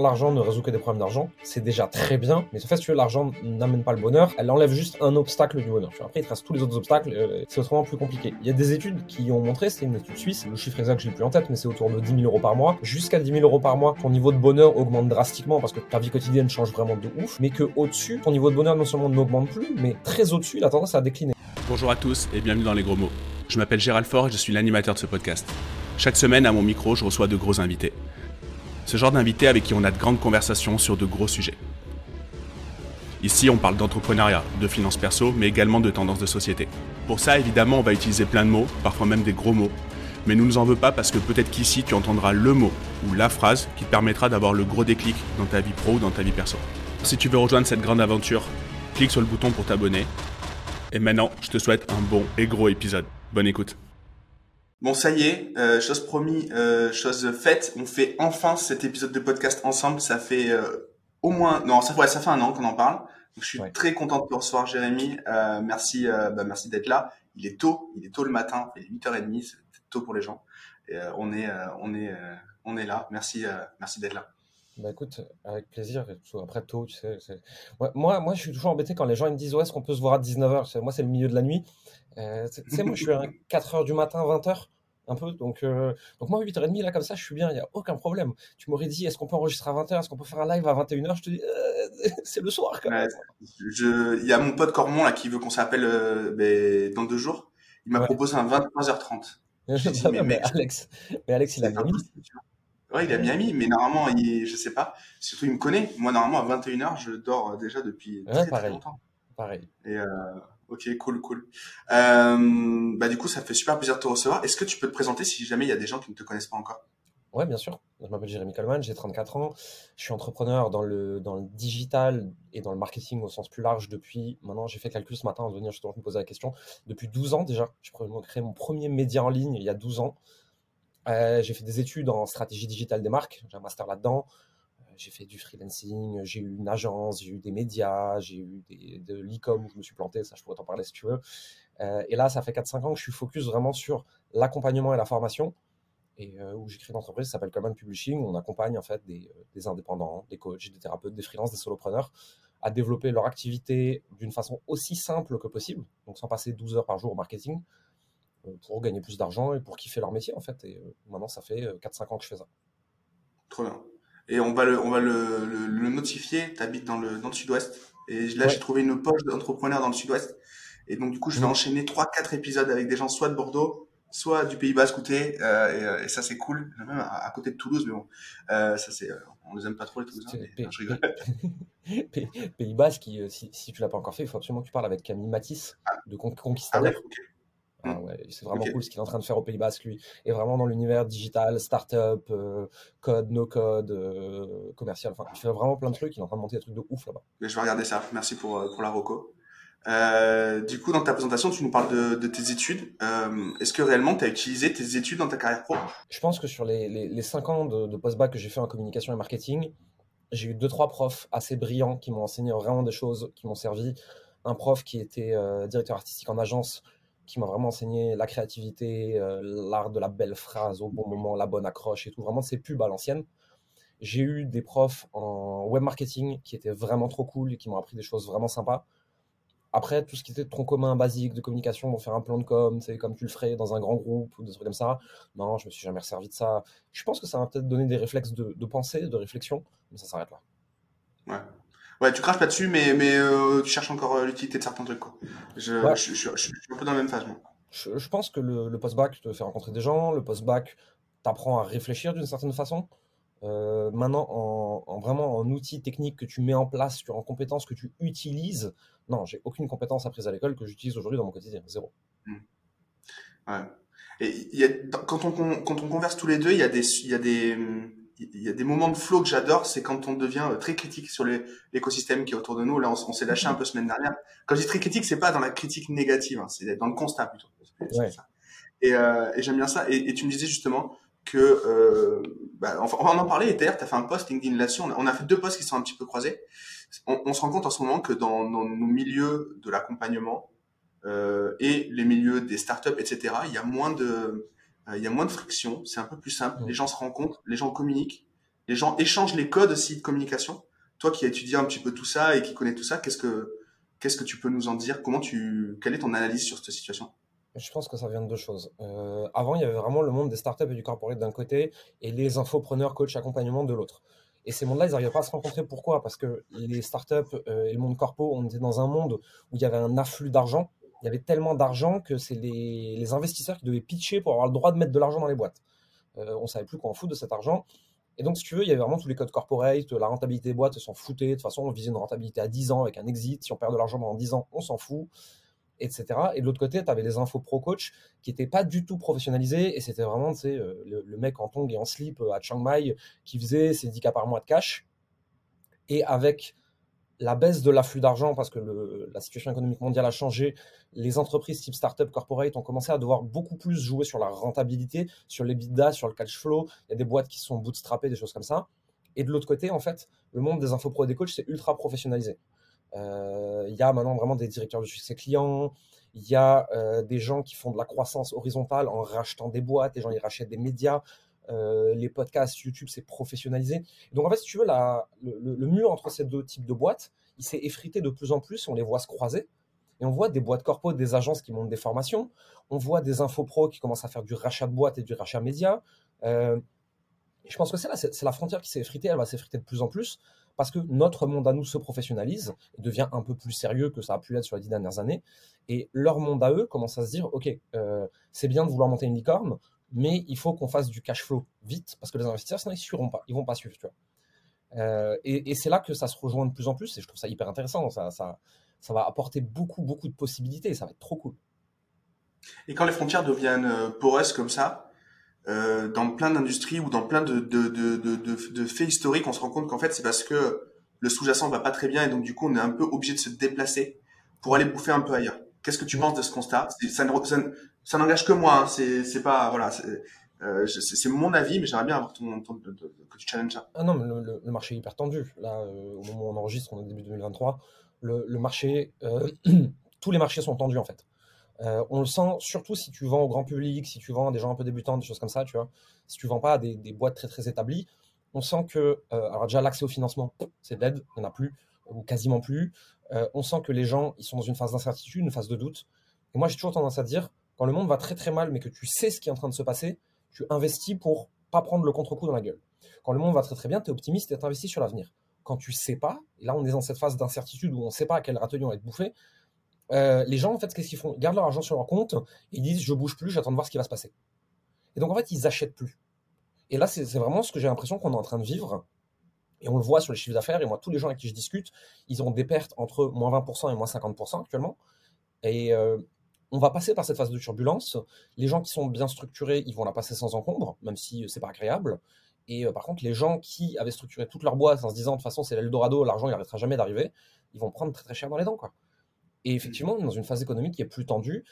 L'argent ne résout que des problèmes d'argent, c'est déjà très bien, mais en fait, si l'argent n'amène pas le bonheur, elle enlève juste un obstacle du bonheur. Après, il te reste tous les autres obstacles, euh, c'est autrement plus compliqué. Il y a des études qui ont montré, c'est une étude suisse, le chiffre exact, je l'ai plus en tête, mais c'est autour de 10 000 euros par mois. Jusqu'à 10 000 euros par mois, ton niveau de bonheur augmente drastiquement parce que ta vie quotidienne change vraiment de ouf, mais que au-dessus, ton niveau de bonheur non seulement n'augmente plus, mais très au-dessus, il a tendance à décliner. Bonjour à tous et bienvenue dans les gros mots. Je m'appelle Gérald Fort je suis l'animateur de ce podcast. Chaque semaine, à mon micro, je reçois de gros invités. Ce genre d'invités avec qui on a de grandes conversations sur de gros sujets. Ici, on parle d'entrepreneuriat, de finances perso, mais également de tendances de société. Pour ça, évidemment, on va utiliser plein de mots, parfois même des gros mots. Mais nous ne nous en veux pas parce que peut-être qu'ici, tu entendras le mot ou la phrase qui te permettra d'avoir le gros déclic dans ta vie pro ou dans ta vie perso. Si tu veux rejoindre cette grande aventure, clique sur le bouton pour t'abonner. Et maintenant, je te souhaite un bon et gros épisode. Bonne écoute. Bon, ça y est, euh, chose promis, euh, chose faite. On fait enfin cet épisode de podcast ensemble. Ça fait euh, au moins, non, ça, ouais, ça fait un an qu'on en parle. Donc, je suis très content de te recevoir, Jérémy. Euh, merci, euh, bah, merci d'être là. Il est tôt, il est tôt le matin, il est 8h30, c'est tôt pour les gens. Et, euh, on est, euh, on est, euh, on est là. Merci, euh, merci d'être là. Bah écoute, avec plaisir. Après tôt, tu sais. Ouais, moi, moi, je suis toujours embêté quand les gens ils me disent Ouais, est-ce qu'on peut se voir à 19h Moi, c'est le milieu de la nuit. Euh, tu sais, moi, je suis à 4h du matin, 20h, un peu. Donc, euh, donc moi, 8h30, là, comme ça, je suis bien, il n'y a aucun problème. Tu m'aurais dit Est-ce qu'on peut enregistrer à 20h Est-ce qu'on peut faire un live à 21h Je te dis Euh, C'est le soir, quand même. Je, il y a mon pote Cormon là qui veut qu'on s'appelle euh, ben, dans deux jours. Il m'a Ouais. proposé un 23h30. J'ai dit, Bah, mais mais Alex, mais Alex, il a vois. Ouais, il a Miami, mais normalement, il, je sais pas. Surtout, il me connaît. Moi, normalement, à 21h, je dors déjà depuis Ouais, très, très pareil. longtemps. Pareil. Et euh, ok, cool, cool. Euh, bah du coup, ça fait super plaisir de te recevoir. Est-ce que tu peux te présenter si jamais il y a des gens qui ne te connaissent pas encore? Ouais, bien sûr. Je m'appelle Jérémy Coleman, j'ai 34 ans. Je suis entrepreneur dans le, digital et dans le marketing au sens plus large depuis, maintenant j'ai fait le calcul ce matin en venir justement me poser la question, depuis 12 ans déjà. J'ai créé mon premier média en ligne il y a 12 ans. Euh, j'ai fait des études en stratégie digitale des marques, j'ai un master là-dedans. J'ai fait du freelancing, j'ai eu une agence, j'ai eu des médias, j'ai eu de l'e-com où je me suis planté, ça je pourrais t'en parler si tu veux. Euh, et là, ça fait 4-5 ans que je suis focus vraiment sur l'accompagnement et la formation et euh, où j'ai créé une entreprise qui s'appelle Common Publishing, où on accompagne en fait des, euh, des indépendants, des coachs, des thérapeutes, des freelances, des solopreneurs à développer leur activité d'une façon aussi simple que possible, donc sans passer 12 heures par jour au marketing, pour gagner plus d'argent et pour kiffer leur métier en fait. Et maintenant, ça fait euh, 4-5 ans que je fais ça. Trop bien. Et on va le, on va le, le, le notifier. T'habites dans le, dans le sud-ouest. Et là, Ouais. j'ai trouvé une poche d'entrepreneur dans le sud-ouest. Et donc, du coup, je vais Mhm. enchaîner trois, quatre épisodes avec des gens soit de Bordeaux, soit du Pays Basque. Euh, et, euh, et ça, c'est cool. Même à, à côté de Toulouse, mais bon. Euh, ça, c'est, euh, on les aime pas trop, les Toulousains. Mais- non, je rigole. Pays, Basque, qui, euh, si, si tu l'as pas encore fait, il faut absolument que tu parles avec Camille Matisse de Con- Ah ouais, Conquistador. Ah ouais, c'est vraiment cool ce qu'il est en train de faire au Pays Basque, lui. Et vraiment dans l'univers digital, startup, euh, code, no code, euh, commercial. Enfin, il fait vraiment plein de trucs. Il est en train de monter des trucs de ouf là-bas. Mais je vais regarder ça. Merci pour, euh, pour la reco. Euh, du coup, dans ta présentation, tu nous parles de, de tes études. Euh, Est-ce que réellement tu as utilisé tes études dans ta carrière pro? Je pense que sur les, les, les 5 ans de, de post-bac que j'ai fait en communication et marketing, j'ai eu deux, trois profs assez brillants qui m'ont enseigné vraiment des choses qui m'ont servi. Un prof qui était euh, directeur artistique en agence, qui m'a vraiment enseigné la créativité, euh, l'art de la belle phrase au bon moment, la bonne accroche et tout. Vraiment de ces pubs à l'ancienne. J'ai eu des profs en web marketing qui étaient vraiment trop cool et qui m'ont appris des choses vraiment sympas. Après, tout ce qui était tronc commun basique de communication, pour faire un plan de com, comme tu le ferais dans un grand groupe ou des trucs comme ça. Non, je me suis jamais resservi de ça. Je pense que ça m'a peut-être donné des réflexes de, de pensée, de réflexion, mais ça s'arrête là. Ouais. Ouais, tu craches pas dessus, mais, mais euh, tu cherches encore euh, l'utilité de certains trucs. Quoi. Je, Ouais. je, je, je- je suis un peu dans la même phase, moi. Je, je pense que le, le post-bac te fait rencontrer des gens, le post-bac t'apprend à réfléchir d'une certaine façon. Euh, maintenant, en, en vraiment en outils techniques que tu mets en place, en compétences que tu utilises, non, j'ai aucune compétence apprise à l'école que j'utilise aujourd'hui dans mon quotidien, zéro. Ouais. Et y a, quand, on, quand on converse tous les deux, il y a des, y a des, hum, il y a des moments de flow que j'adore, c'est quand on devient euh, très critique sur l'écosystème qui est autour de nous. Là, on, s'est lâché un peu semaine dernière. Quand je dis très critique, c'est pas dans la critique négative, hein, c'est dans le constat plutôt. Ouais. Et, euh, et j'aime bien ça. Et, et tu me disais justement que, euh, bah, enfin, on va en parler. Et d'ailleurs, tu as fait un post LinkedIn là-dessus. On a, on a fait deux posts qui sont un petit peu croisés. On, on se rend compte en ce moment que dans, dans nos milieux de l'accompagnement euh, et les milieux des startups, etc., il y a moins de, il y a moins de friction. C'est un peu plus simple. Les gens se rencontrent, les gens communiquent. Les gens échangent les codes aussi de communication. Toi qui as étudié un petit peu tout ça et qui connais tout ça, qu'est-ce que qu'est-ce que tu peux nous en dire? Comment tu quelle est ton analyse sur cette situation? Je pense que ça vient de deux choses. Euh, avant, il y avait vraiment le monde des startups et du corporate d'un côté et les infopreneurs, coach, accompagnement de l'autre. Et ces mondes-là, ils n'arrivaient pas à se rencontrer. Pourquoi? Parce que les startups euh, et le monde corpo, on était dans un monde où il y avait un afflux d'argent. Il y avait tellement d'argent que c'est les, investisseurs qui devaient pitcher pour avoir le droit de mettre de l'argent dans les boîtes. Euh, on savait plus quoi en foutre de cet argent. Et donc, si tu veux, il y avait vraiment tous les codes corporate, la rentabilité des boîtes, s'en foutaient. De toute façon, on visait une rentabilité à 10 ans avec un exit. Si on perd de l'argent pendant 10 ans, on s'en fout etc. Et de l'autre côté, tu avais des infos pro coach qui n'étaient pas du tout professionnalisés et c'était vraiment euh, le, le, mec en tongs et en slip euh, à Chiang Mai qui faisait ses 10 cas par mois de cash. Et avec la baisse de l'afflux d'argent, parce que la situation économique mondiale a changé, les entreprises type startup corporate ont commencé à devoir beaucoup plus jouer sur la rentabilité, sur l'EBITDA, sur le cash flow. Il y a des boîtes qui sont bootstrappées, des choses comme ça. Et de l'autre côté, en fait, le monde des infos pro et des coachs, c'est ultra professionnalisé. Euh, il y a maintenant vraiment des directeurs de succès clients. Il y a euh, des gens qui font de la croissance horizontale en rachetant des boîtes. Les gens, ils rachètent des médias. Euh, les podcasts, YouTube, c'est professionnalisé. Donc en fait, si tu veux, le, mur entre ces deux types de boîtes, il s'est effrité de plus en plus. On les voit se croiser. Et on voit des boîtes corpo, des agences qui montent des formations. On voit des infopros qui commencent à faire du rachat de boîtes et du rachat média. Euh, je pense que c'est là, c'est la frontière qui s'est effritée. Elle va s'effriter de plus en plus parce que notre monde à nous se professionnalise devient un peu plus sérieux que ça a pu l'être sur les dix dernières années. Et leur monde à eux commence à se dire, OK, euh, c'est bien de vouloir monter une licorne, mais il faut qu'on fasse du cash flow vite, parce que les investisseurs, sinon, ils ne suivront pas, ils vont pas suivre. Tu vois. Euh, et, c'est là que ça se rejoint de plus en plus, et je trouve ça hyper intéressant. Ça, va apporter beaucoup, beaucoup de possibilités, ça va être trop cool. Et quand les frontières deviennent euh, poreuses comme ça, euh, dans plein d'industries ou dans plein de, de faits historiques, on se rend compte qu'en fait, c'est parce que le sous-jacent va pas très bien et donc du coup, on est un peu obligé de se déplacer pour aller bouffer un peu ailleurs. Qu'est-ce que tu penses de ce constat? Ça, n'engage que moi. Hein. C'est, pas voilà. Euh, mon avis, mais j'aimerais bien avoir ton, ton, que tu challenges. Ah non, le, marché est hyper tendu. Là, euh, au moment où on enregistre, on est début 2023. Le, marché, euh, tous les marchés sont tendus en fait. On le sent surtout si tu vends au grand public, si tu vends à des gens un peu débutants, des choses comme ça, tu vois. Si tu vends pas à des, boîtes très très établies, on sent que, alors déjà l'accès au financement, c'est dead, il n'y en a plus, ou quasiment plus. Euh, on sent que les gens, ils sont dans une phase d'incertitude, une phase de doute. Et moi, j'ai toujours tendance à dire, quand le monde va très très mal, mais que tu sais ce qui est en train de se passer, tu investis pour pas prendre le contre-coup dans la gueule. Quand le monde va très très bien, tu es optimiste et tu investis sur l'avenir. Quand tu sais pas, et là on est dans cette phase d'incertitude où on ne sait pas à quel râtelier on va être bouffé, euh, les gens, en fait, qu'est-ce qu'ils font? Ils gardent leur argent sur leur compte, ils disent je bouge plus, j'attends de voir ce qui va se passer. Et donc, en fait, ils achètent plus. Et là, c'est vraiment ce que j'ai l'impression qu'on est en train de vivre. Et on le voit sur les chiffres d'affaires. Et moi, tous les gens avec qui je discute, ils ont des pertes entre moins 20% et moins 50% actuellement. Et euh, on va passer par cette phase de turbulence. Les gens qui sont bien structurés, ils vont la passer sans encombre, même si c'est pas agréable. Et euh, par contre, les gens qui avaient structuré toute leur boîte en se disant de toute façon, c'est l'Eldorado, l'argent, il n'arrêtera jamais d'arriver, ils vont prendre très très cher dans les dents. Quoi. Et effectivement, dans une phase économique qui est plus tendue,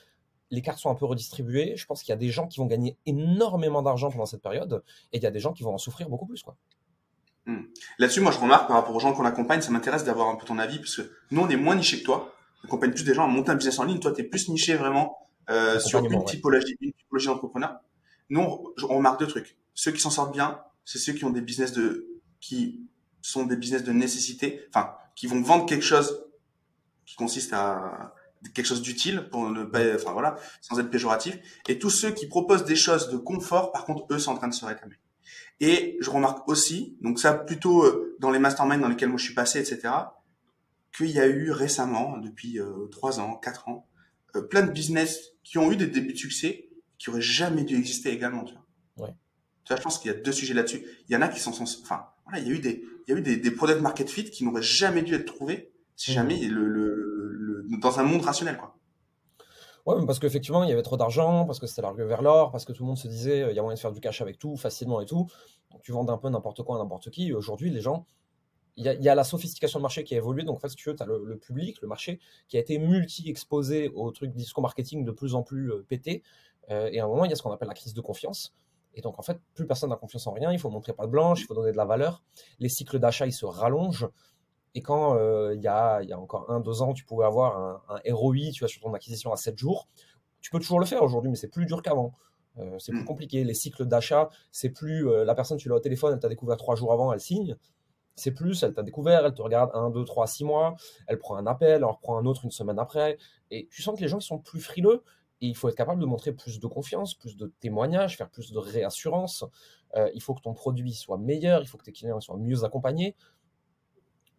les cartes sont un peu redistribuées. Je pense qu'il y a des gens qui vont gagner énormément d'argent pendant cette période et il y a des gens qui vont en souffrir beaucoup plus. Quoi. Hmm. Là-dessus, moi, je remarque par rapport aux gens qu'on accompagne, ça m'intéresse d'avoir un peu ton avis parce que nous, on est moins niché que toi. On accompagne plus des gens à monter un business en ligne. Toi, tu es plus niché vraiment euh, sur une typologie, une typologie d'entrepreneur. Nous, on, remarque deux trucs. Ceux qui s'en sortent bien, c'est ceux qui ont des business de, qui sont des business de nécessité, enfin, qui vont vendre quelque chose qui consiste à quelque chose d'utile pour ne pas, enfin voilà, sans être péjoratif. Et tous ceux qui proposent des choses de confort, par contre, eux sont en train de se réclamer. Et je remarque aussi, donc ça plutôt euh, dans les masterminds dans lesquels moi je suis passé, etc., qu'il y a eu récemment, depuis euh, trois ans, quatre ans, euh, plein de business qui ont eu des débuts de succès qui auraient jamais dû exister également. Tu vois. Ouais. Tu vois, je pense qu'il y a deux sujets là-dessus. Il y en a qui sont, enfin, voilà, il y a eu des, il y a eu des, des product market fit qui n'auraient jamais dû être trouvés si jamais le, le, dans un monde rationnel, quoi. Ouais, parce qu'effectivement, il y avait trop d'argent, parce que c'était l'argument vers l'or, parce que tout le monde se disait, euh, il y a moyen de faire du cash avec tout, facilement et tout. Donc, tu vends un peu n'importe quoi à n'importe qui. Aujourd'hui, les gens, il y, a, la sophistication de marché qui a évolué. Donc, en fait, si tu veux, tu as le, public, le marché, qui a été multi-exposé au truc discours marketing de plus en plus euh, pété. Euh, et à un moment, il y a ce qu'on appelle la crise de confiance. Et donc, en fait, plus personne n'a confiance en rien. Il faut montrer pas de blanche, il faut donner de la valeur. Les cycles d'achat, ils se rallongent. Et quand euh, il y, a, y, a, encore un, deux ans, tu pouvais avoir un, un ROI tu vois, sur ton acquisition à 7 jours, tu peux toujours le faire aujourd'hui, mais c'est plus dur qu'avant. Euh, c'est plus mmh. compliqué. Les cycles d'achat, c'est plus euh, la personne, tu l'as au téléphone, elle t'a découvert trois jours avant, elle signe. C'est plus, elle t'a découvert, elle te regarde un, deux, trois, six mois, elle prend un appel, elle en reprend un autre une semaine après. Et tu sens que les gens sont plus frileux. Et il faut être capable de montrer plus de confiance, plus de témoignages, faire plus de réassurance. Euh, il faut que ton produit soit meilleur, il faut que tes clients soient mieux accompagnés.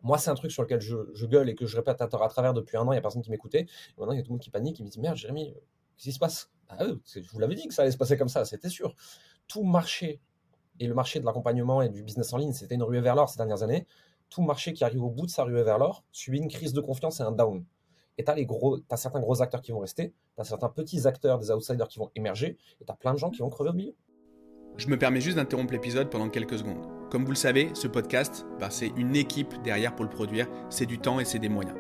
Moi, c'est un truc sur lequel je, gueule et que je répète à, à travers depuis un an. Il n'y a personne qui m'écoutait. Maintenant, il y a tout le monde qui panique, qui me dit Merde, Jérémy, qu'est-ce qui se passe? Ah, Je vous l'avais dit que ça allait se passer comme ça, c'était sûr. Tout marché, et le marché de l'accompagnement et du business en ligne, c'était une ruée vers l'or ces dernières années. Tout marché qui arrive au bout de sa ruée vers l'or subit une crise de confiance et un down. Et tu as, certains gros acteurs qui vont rester, tu as certains petits acteurs, des outsiders qui vont émerger, et tu as plein de gens qui vont crever au milieu. Je me permets juste d'interrompre l'épisode pendant quelques secondes. Comme vous le savez, ce podcast, bah, c'est une équipe derrière pour le produire, c'est du temps et c'est des moyens.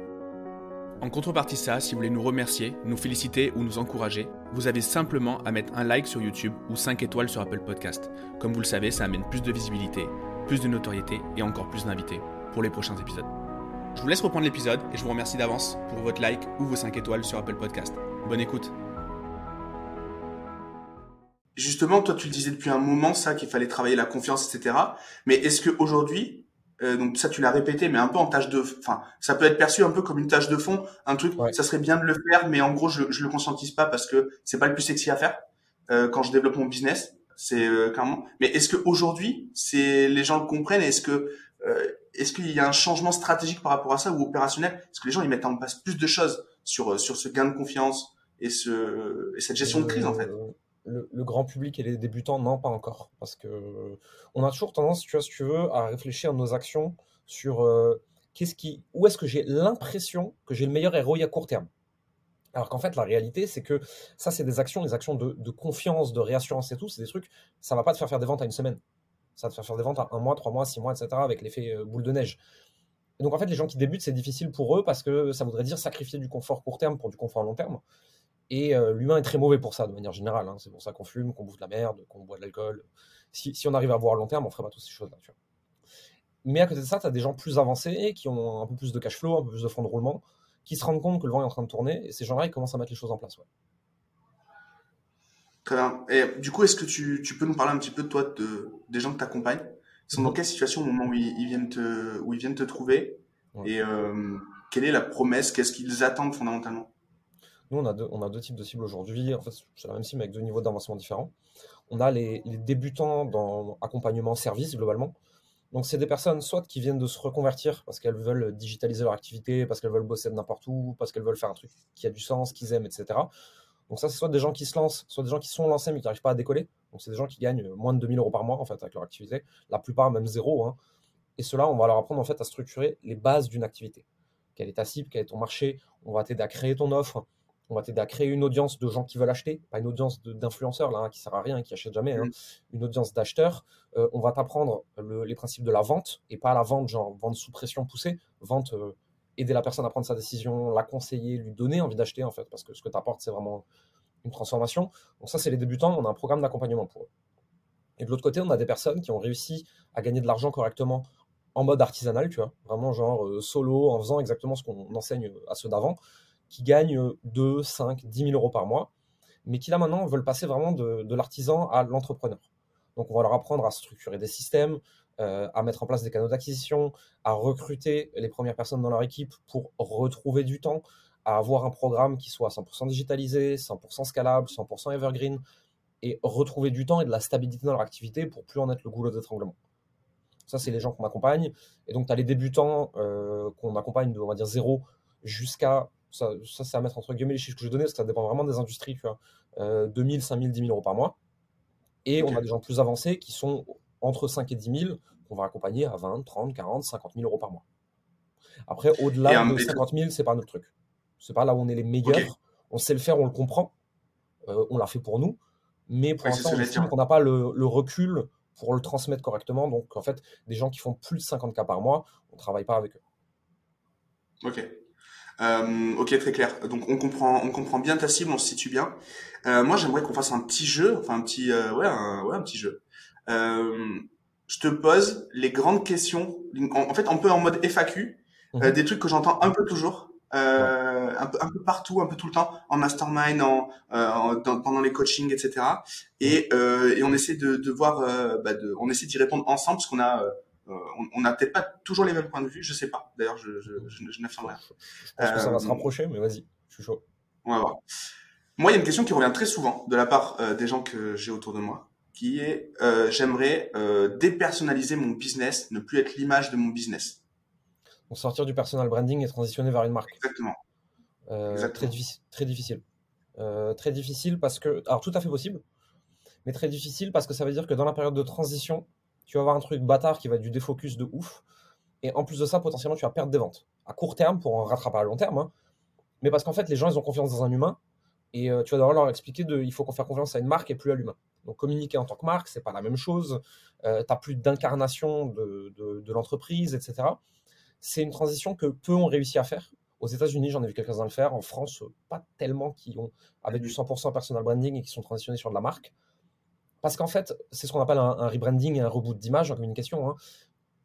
En contrepartie de ça, si vous voulez nous remercier, nous féliciter ou nous encourager, vous avez simplement à mettre un like sur YouTube ou 5 étoiles sur Apple Podcast. Comme vous le savez, ça amène plus de visibilité, plus de notoriété et encore plus d'invités pour les prochains épisodes. Je vous laisse reprendre l'épisode et je vous remercie d'avance pour votre like ou vos 5 étoiles sur Apple Podcast. Bonne écoute. Justement, toi, tu le disais depuis un moment, ça, qu'il fallait travailler la confiance, etc. Mais est-ce qu'aujourd'hui, euh, donc ça tu l'as répété, mais un peu en tâche de, enfin ça peut être perçu un peu comme une tâche de fond, un truc, ça serait bien de le faire, mais en gros je, je le conscientise pas parce que c'est pas le plus sexy à faire euh, quand je développe mon business, c'est euh, clairement. Mais est-ce que aujourd'hui c'est les gens le comprennent Est-ce que euh, est-ce qu'il y a un changement stratégique par rapport à ça ou opérationnel? Est-ce que les gens ils mettent en place plus de choses sur sur ce gain de confiance et ce et cette gestion de crise en fait le, grand public et les débutants, non, pas encore. Parce que on a toujours tendance, tu vois, si tu veux, à réfléchir à nos actions sur euh, qu'est-ce qui, où est-ce que j'ai l'impression que j'ai le meilleur ROI à court terme. Alors qu'en fait, la réalité, c'est que ça, c'est des actions, des actions de, confiance, de réassurance et tout, c'est des trucs, ça va pas te faire faire des ventes à une semaine. Ça va te faire faire des ventes à un mois, trois mois, six mois, etc., avec l'effet euh, boule de neige. donc en fait, les gens qui débutent, c'est difficile pour eux parce que ça voudrait dire sacrifier du confort court terme pour du confort long terme. Et euh, l'humain est très mauvais pour ça, de manière générale. Hein. C'est pour ça qu'on fume, qu'on bouffe de la merde, qu'on boit de l'alcool. Si, on arrive à voir à long terme, on ferait pas toutes ces choses-là. Mais à côté de ça, tu as des gens plus avancés qui ont un peu plus de cash flow, un peu plus de fonds de roulement, qui se rendent compte que le vent est en train de tourner, et ces gens-là, ils commencent à mettre les choses en place. Très bien. Et du coup, est-ce que tu, peux nous parler un petit peu de toi, de, des gens que tu accompagnes Ils sont dans mhm. quelle situation au moment où ils, viennent, te, où ils viennent te trouver? Et euh, quelle est la promesse? Qu'est-ce qu'ils attendent fondamentalement? Nous, on a deux, types de cibles aujourd'hui. En fait, c'est la même cible avec deux niveaux d'avancement différents. On a les, débutants dans accompagnement service, globalement. Donc, c'est des personnes soit qui viennent de se reconvertir parce qu'elles veulent digitaliser leur activité, parce qu'elles veulent bosser de n'importe où, parce qu'elles veulent faire un truc qui a du sens, qu'ils aiment, etc. Donc, ça, c'est soit des gens qui se lancent, soit des gens qui sont lancés mais qui n'arrivent pas à décoller. Donc, c'est des gens qui gagnent moins de 2000 euros par mois, en fait, avec leur activité. La plupart, même zéro. Hein. Et cela, on va leur apprendre, en fait, à structurer les bases d'une activité. Quelle est ta cible, quel est ton marché On va t'aider à créer ton offre, on va t'aider à créer une audience de gens qui veulent acheter, pas une audience d'influenceurs là, hein, qui sert à rien, qui achète jamais, hein. une audience d'acheteurs. Euh, on va t'apprendre les principes de la vente et pas la vente genre vente sous pression poussée, vente euh, aider la personne à prendre sa décision, la conseiller, lui donner envie d'acheter en fait, parce que ce que tu apportes c'est vraiment une transformation. Donc ça c'est les débutants, on a un programme d'accompagnement pour eux. Et de l'autre côté, on a des personnes qui ont réussi à gagner de l'argent correctement en mode artisanal, tu vois, vraiment genre euh, solo, en faisant exactement ce qu'on enseigne à ceux d'avant qui gagnent 2, 5, 10 000 euros par mois, mais qui là maintenant veulent passer vraiment de, l'artisan à l'entrepreneur. Donc on va leur apprendre à structurer des systèmes, euh, à mettre en place des canaux d'acquisition, à recruter les premières personnes dans leur équipe pour retrouver du temps, à avoir un programme qui soit 100% digitalisé, 100% scalable, 100% evergreen, et retrouver du temps et de la stabilité dans leur activité pour plus en être le goulot d'étranglement. Ça, c'est les gens qu'on accompagne. Et donc, tu as les débutants euh, qu'on accompagne de, on va dire, 0 jusqu'à ça, ça c'est à mettre entre guillemets les chiffres que je donnais, parce que ça dépend vraiment des industries, tu vois. Euh, 2000, 5000, 10 000 euros par mois. Et on a des gens plus avancés qui sont entre 5 et 10 000, qu'on va accompagner à 20, 30, 40, 50 000 euros par mois. Après, au-delà de 50 000, c'est pas notre truc. C'est pas là où on est les meilleurs. On sait le faire, on le comprend. Euh, on l'a fait pour nous. Mais pour l'instant, on n'a pas le, le, recul pour le transmettre correctement. Donc, en fait, des gens qui font plus de 50 cas par mois, on ne travaille pas avec eux. Ok. Euh, ok, très clair. Donc on comprend, on comprend bien ta cible, on se situe bien. Euh, moi, j'aimerais qu'on fasse un petit jeu, enfin un petit, euh, ouais, un, ouais, un petit jeu. Euh, je te pose les grandes questions. En, fait, un peu en mode FAQ, mhm. des trucs que j'entends un peu toujours. euh, un, peu, un peu partout, un peu tout le temps, en mastermind, en, euh, pendant les coachings, etc. Et, euh, et on essaie de, de voir, euh, bah de, on essaie d'y répondre ensemble parce qu'on a, euh, on n'a peut-être pas toujours les mêmes points de vue, je sais pas. D'ailleurs, je, je, je, je n'affirme rien. Je pense que ça va se rapprocher, mais vas-y, je suis chaud. On va voir. Moi, il y a une question qui revient très souvent de la part des gens que j'ai autour de moi, qui est j'aimerais dépersonnaliser mon business, ne plus être l'image de mon business. Donc sortir du personal branding et transitionner vers une marque. Exactement. Euh, très, difficile, très difficile. Euh, très difficile parce que. Alors, tout à fait possible, mais très difficile parce que ça veut dire que dans la période de transition, tu vas avoir un truc bâtard qui va être du défocus de ouf. Et en plus de ça, potentiellement, tu vas perdre des ventes. À court terme, pour en rattraper à long terme. Hein. mais parce qu'en fait, les gens, ils ont confiance dans un humain. Et euh, tu vas devoir leur expliquer qu'il faut qu'on fasse confiance à une marque et plus à l'humain. Donc, communiquer en tant que marque, c'est pas la même chose. tu n'as plus d'incarnation de, de, de l'entreprise, etc c'est une transition que peu ont réussi à faire. Aux États-Unis, j'en ai vu quelques-uns le faire. En France, pas tellement qui ont avec du 100% personal branding et qui sont transitionnés sur de la marque. Parce qu'en fait, c'est ce qu'on appelle un, rebranding et un reboot d'image en communication. Hein.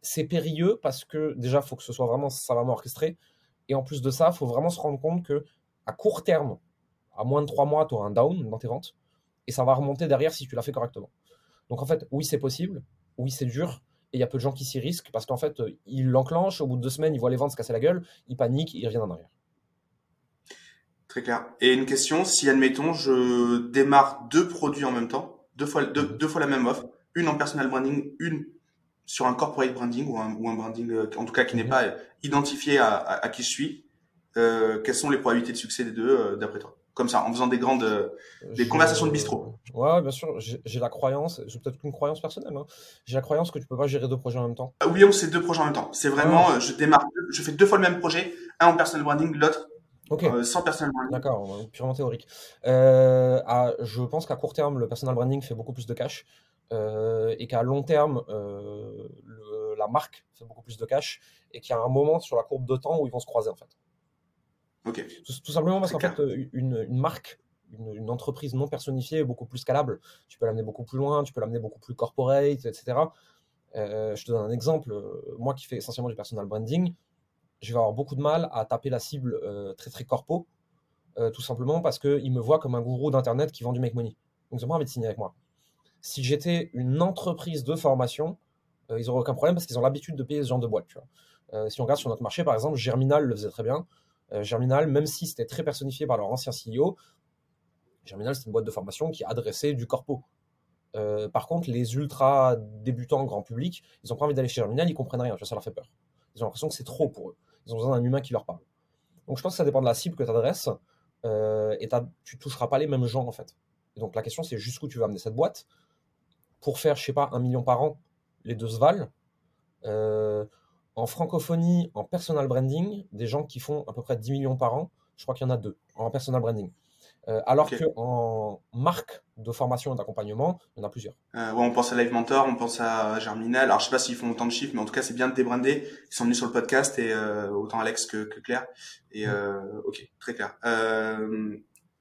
C'est périlleux parce que déjà, il faut que ce soit vraiment savamment orchestré. Et en plus de ça, il faut vraiment se rendre compte que à court terme, à moins de trois mois, tu auras un down dans tes ventes. Et ça va remonter derrière si tu l'as fait correctement. Donc en fait, oui, c'est possible. Oui, c'est dur. Et il y a peu de gens qui s'y risquent parce qu'en fait, euh, ils l'enclenchent, au bout de deux semaines, ils voient les ventes se casser la gueule, ils paniquent, ils reviennent en arrière. Très clair. Et une question, si admettons, je démarre deux produits en même temps, deux fois, deux, deux fois la même offre, une en personal branding, une sur un corporate branding ou un, ou un branding, euh, en tout cas qui n'est mhm. pas identifié à, à, qui je suis, euh, quelles sont les probabilités de succès des deux euh, d'après toi? Comme ça, en faisant des grandes, euh, des conversations de bistrot. Ouais, bien sûr. J'ai la croyance, j'ai peut-être qu'une croyance personnelle. Hein. J'ai la croyance que tu peux pas gérer deux projets en même temps. Ah oui, on c'est deux projets en même temps. C'est vraiment, je démarre, je fais deux fois le même projet, un en personal branding, l'autre euh, sans personal branding. D'accord, purement théorique. Euh, à, je pense qu'à court terme, le personal branding fait beaucoup plus de cash. Euh, et qu'à long terme, le, la marque fait beaucoup plus de cash, et qu'il y a un moment sur la courbe de temps où ils vont se croiser en fait. Tout, simplement parce qu'en fait, une, marque, une, entreprise non personnifiée est beaucoup plus scalable. Tu peux l'amener beaucoup plus loin, tu peux l'amener beaucoup plus corporate, etc. Je te donne un exemple. Moi qui fais essentiellement du personal branding, je vais avoir beaucoup de mal à taper la cible euh, très très corpo, tout simplement parce qu'ils me voient comme un gourou d'internet qui vend du make money. Donc ils n'ont pas envie de signer avec moi. Si j'étais une entreprise de formation, ils n'auraient aucun problème parce qu'ils ont l'habitude de payer ce genre de boîte. si on regarde sur notre marché, par exemple, Germinal le faisait très bien. Euh, Germinal, même si c'était très personnifié par leur ancien CEO, Germinal, c'est une boîte de formation qui adressait du corpo. Euh, par contre, les ultra débutants grand public, ils n'ont pas envie d'aller chez Germinal, ils comprennent rien, ça leur fait peur. Ils ont l'impression que c'est trop pour eux. Ils ont besoin d'un humain qui leur parle. Donc je pense que ça dépend de la cible que tu adresses euh, et tu toucheras pas les mêmes gens en fait. donc la question c'est jusqu'où tu vas amener cette boîte pour faire, je sais pas, un million par an, les deux se valent. En francophonie, en personal branding, des gens qui font à peu près 10 millions par an, je crois qu'il y en a deux en personal branding. Euh, alors qu'en marque de formation et d'accompagnement, il y en a plusieurs. Euh, on pense à Live Mentor, on pense à Germinal. Alors, je sais pas s'ils font autant de chiffres, mais en tout cas, c'est bien de débrander. Ils sont venus sur le podcast et euh, autant Alex que, Claire. Et ok, très clair.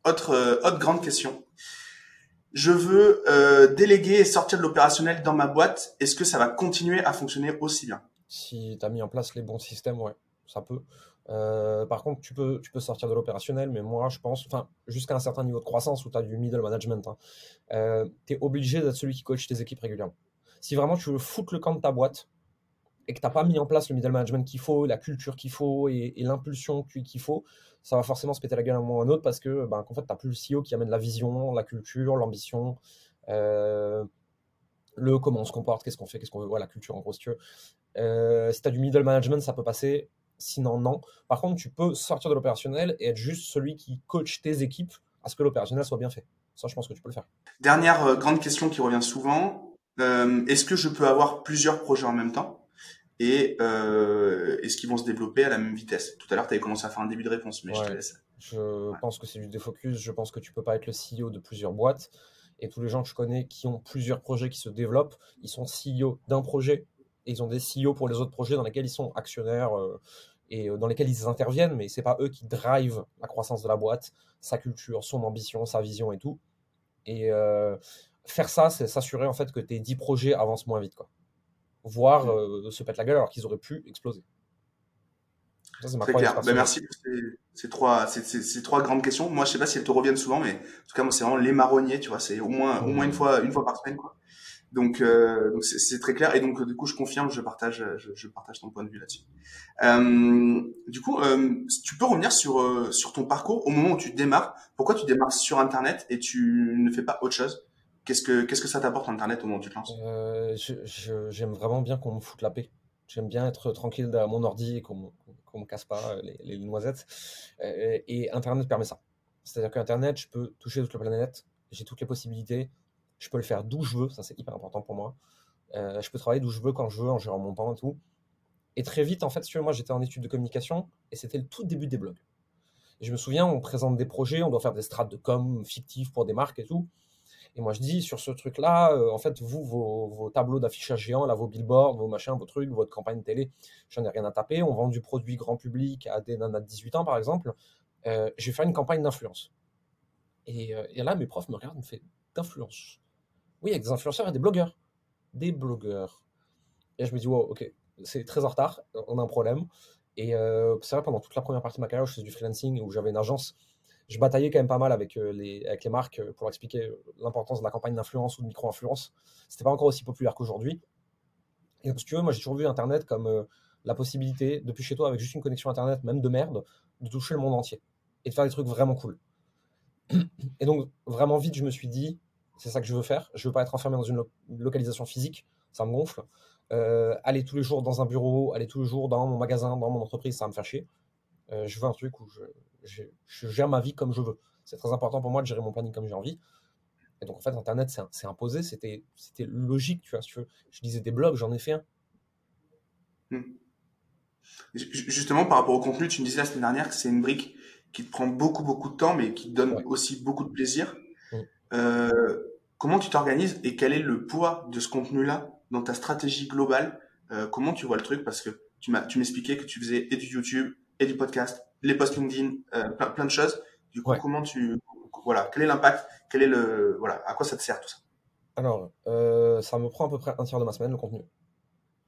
autre autre grande question. Je veux déléguer et sortir de l'opérationnel dans ma boîte. Est-ce que ça va continuer à fonctionner aussi bien? Si tu as mis en place les bons systèmes, ouais, ça peut. Euh, par contre, tu peux, tu peux sortir de l'opérationnel, mais moi, je pense, enfin, jusqu'à un certain niveau de croissance où tu as du middle management, hein, euh, tu es obligé d'être celui qui coach tes équipes régulièrement. Si vraiment tu veux foutre le camp de ta boîte et que tu n'as pas mis en place le middle management qu'il faut, la culture qu'il faut et, l'impulsion qu'il faut, ça va forcément se péter la gueule à un moment ou à un autre parce que, ben, en fait, tu n'as plus le CEO qui amène la vision, la culture, l'ambition. Euh, le comment on se comporte, qu'est-ce qu'on fait, qu'est-ce qu'on veut, voilà, la culture en gros, si tu veux. Si tu as du middle management, ça peut passer, sinon non. Par contre, tu peux sortir de l'opérationnel et être juste celui qui coach tes équipes à ce que l'opérationnel soit bien fait. Ça, je pense que tu peux le faire. Dernière euh, grande question qui revient souvent, euh, est-ce que je peux avoir plusieurs projets en même temps? Et est-ce qu'ils vont se développer à la même vitesse? Tout à l'heure, tu avais commencé à faire un début de réponse, mais je te laisse. Je pense que c'est du défocus. Je pense que tu peux pas être le CEO de plusieurs boîtes. Et tous les gens que je connais qui ont plusieurs projets qui se développent, ils sont CEO d'un projet et ils ont des CEO pour les autres projets dans lesquels ils sont actionnaires euh, et euh, dans lesquels ils interviennent, mais c'est pas eux qui drivent la croissance de la boîte, sa culture, son ambition, sa vision et tout. Et euh, faire ça, c'est s'assurer en fait que tes 10 projets avancent moins vite, quoi. Voire se pète la gueule alors qu'ils auraient pu exploser. Très clair. Ben, merci pour ces, trois, ces, trois grandes questions. Moi, je sais pas si elles te reviennent souvent, mais en tout cas, moi, c'est vraiment les marronniers, tu vois. C'est au moins, au moins une fois, une fois par semaine, quoi. Donc, euh, donc c'est très clair. Et donc, du coup, je confirme, je partage, je, partage ton point de vue là-dessus. Euh, du coup, euh, tu peux revenir sur euh, sur ton parcours au moment où tu démarres. Pourquoi tu démarres sur Internet et tu ne fais pas autre chose? Qu'est-ce que qu'est-ce que ça t'apporte Internet au moment où tu te lances? Euh, J'aime vraiment bien qu'on me foute la paix. J'aime bien être tranquille derrière mon ordi et qu'on qu'on me casse pas les, les noisettes. et Internet permet ça. C'est-à-dire qu'Internet, je peux toucher toute la planète. J'ai toutes les possibilités je peux le faire d'où je veux, ça c'est hyper important pour moi. Euh, je peux travailler d'où je veux, quand je veux, en gérant mon temps et tout. Et très vite, en fait, tu moi j'étais en études de communication et c'était le tout début des blogs. Je me souviens, on présente des projets, on doit faire des strates de com fictifs pour des marques et tout. Et moi je dis sur ce truc-là, euh, en fait, vous, vos, tableaux d'affichage géants, là, vos billboards, vos machins, vos trucs, votre campagne télé, j'en ai rien à taper. On vend du produit grand public à des nanas de 18 ans, par exemple. Euh, je vais faire une campagne d'influence. Et, et, là, mes profs me regardent, me font d'influence. Oui, avec des influenceurs et des blogueurs. Des blogueurs. Et je me dis, wow, ok, c'est très en retard, on a un problème. Et euh, c'est vrai, pendant toute la première partie de ma carrière, je faisais du freelancing où j'avais une agence. Je bataillais quand même pas mal avec, euh, les, avec les marques euh, pour expliquer l'importance de la campagne d'influence ou de micro-influence. C'était pas encore aussi populaire qu'aujourd'hui. Et donc, si tu veux, moi j'ai toujours vu Internet comme la possibilité, depuis chez toi, avec juste une connexion Internet, même de merde, de toucher le monde entier et de faire des trucs vraiment cool. Et donc, vraiment vite, je me suis dit, c'est ça que je veux faire. Je veux pas être enfermé dans une, localisation physique, ça me gonfle. Euh, aller tous les jours dans un bureau, aller tous les jours dans mon magasin, dans mon entreprise, ça va me faire chier. Euh, je veux un truc où je, gère ma vie comme je veux. C'est très important pour moi de gérer mon planning comme j'ai envie. Et donc en fait, Internet, c'est imposé, c'était logique, tu vois. Si Je disais des blogs, j'en ai fait un. Hmm. Justement, par rapport au contenu, tu me disais la semaine dernière que c'est une brique qui te prend beaucoup, beaucoup de temps, mais qui te donne aussi beaucoup de plaisir. Hmm. Euh, Comment tu t'organises et quel est le poids de ce contenu-là dans ta stratégie globale euh, Comment tu vois le truc? Parce que tu m'expliquais que tu faisais et du YouTube et du podcast, les posts LinkedIn, euh, plein, de choses. Du coup, comment tu voilà, quel est l'impact? Quel est le voilà, à quoi ça te sert tout ça? Alors, euh, ça me prend à peu près un tiers de ma semaine le contenu.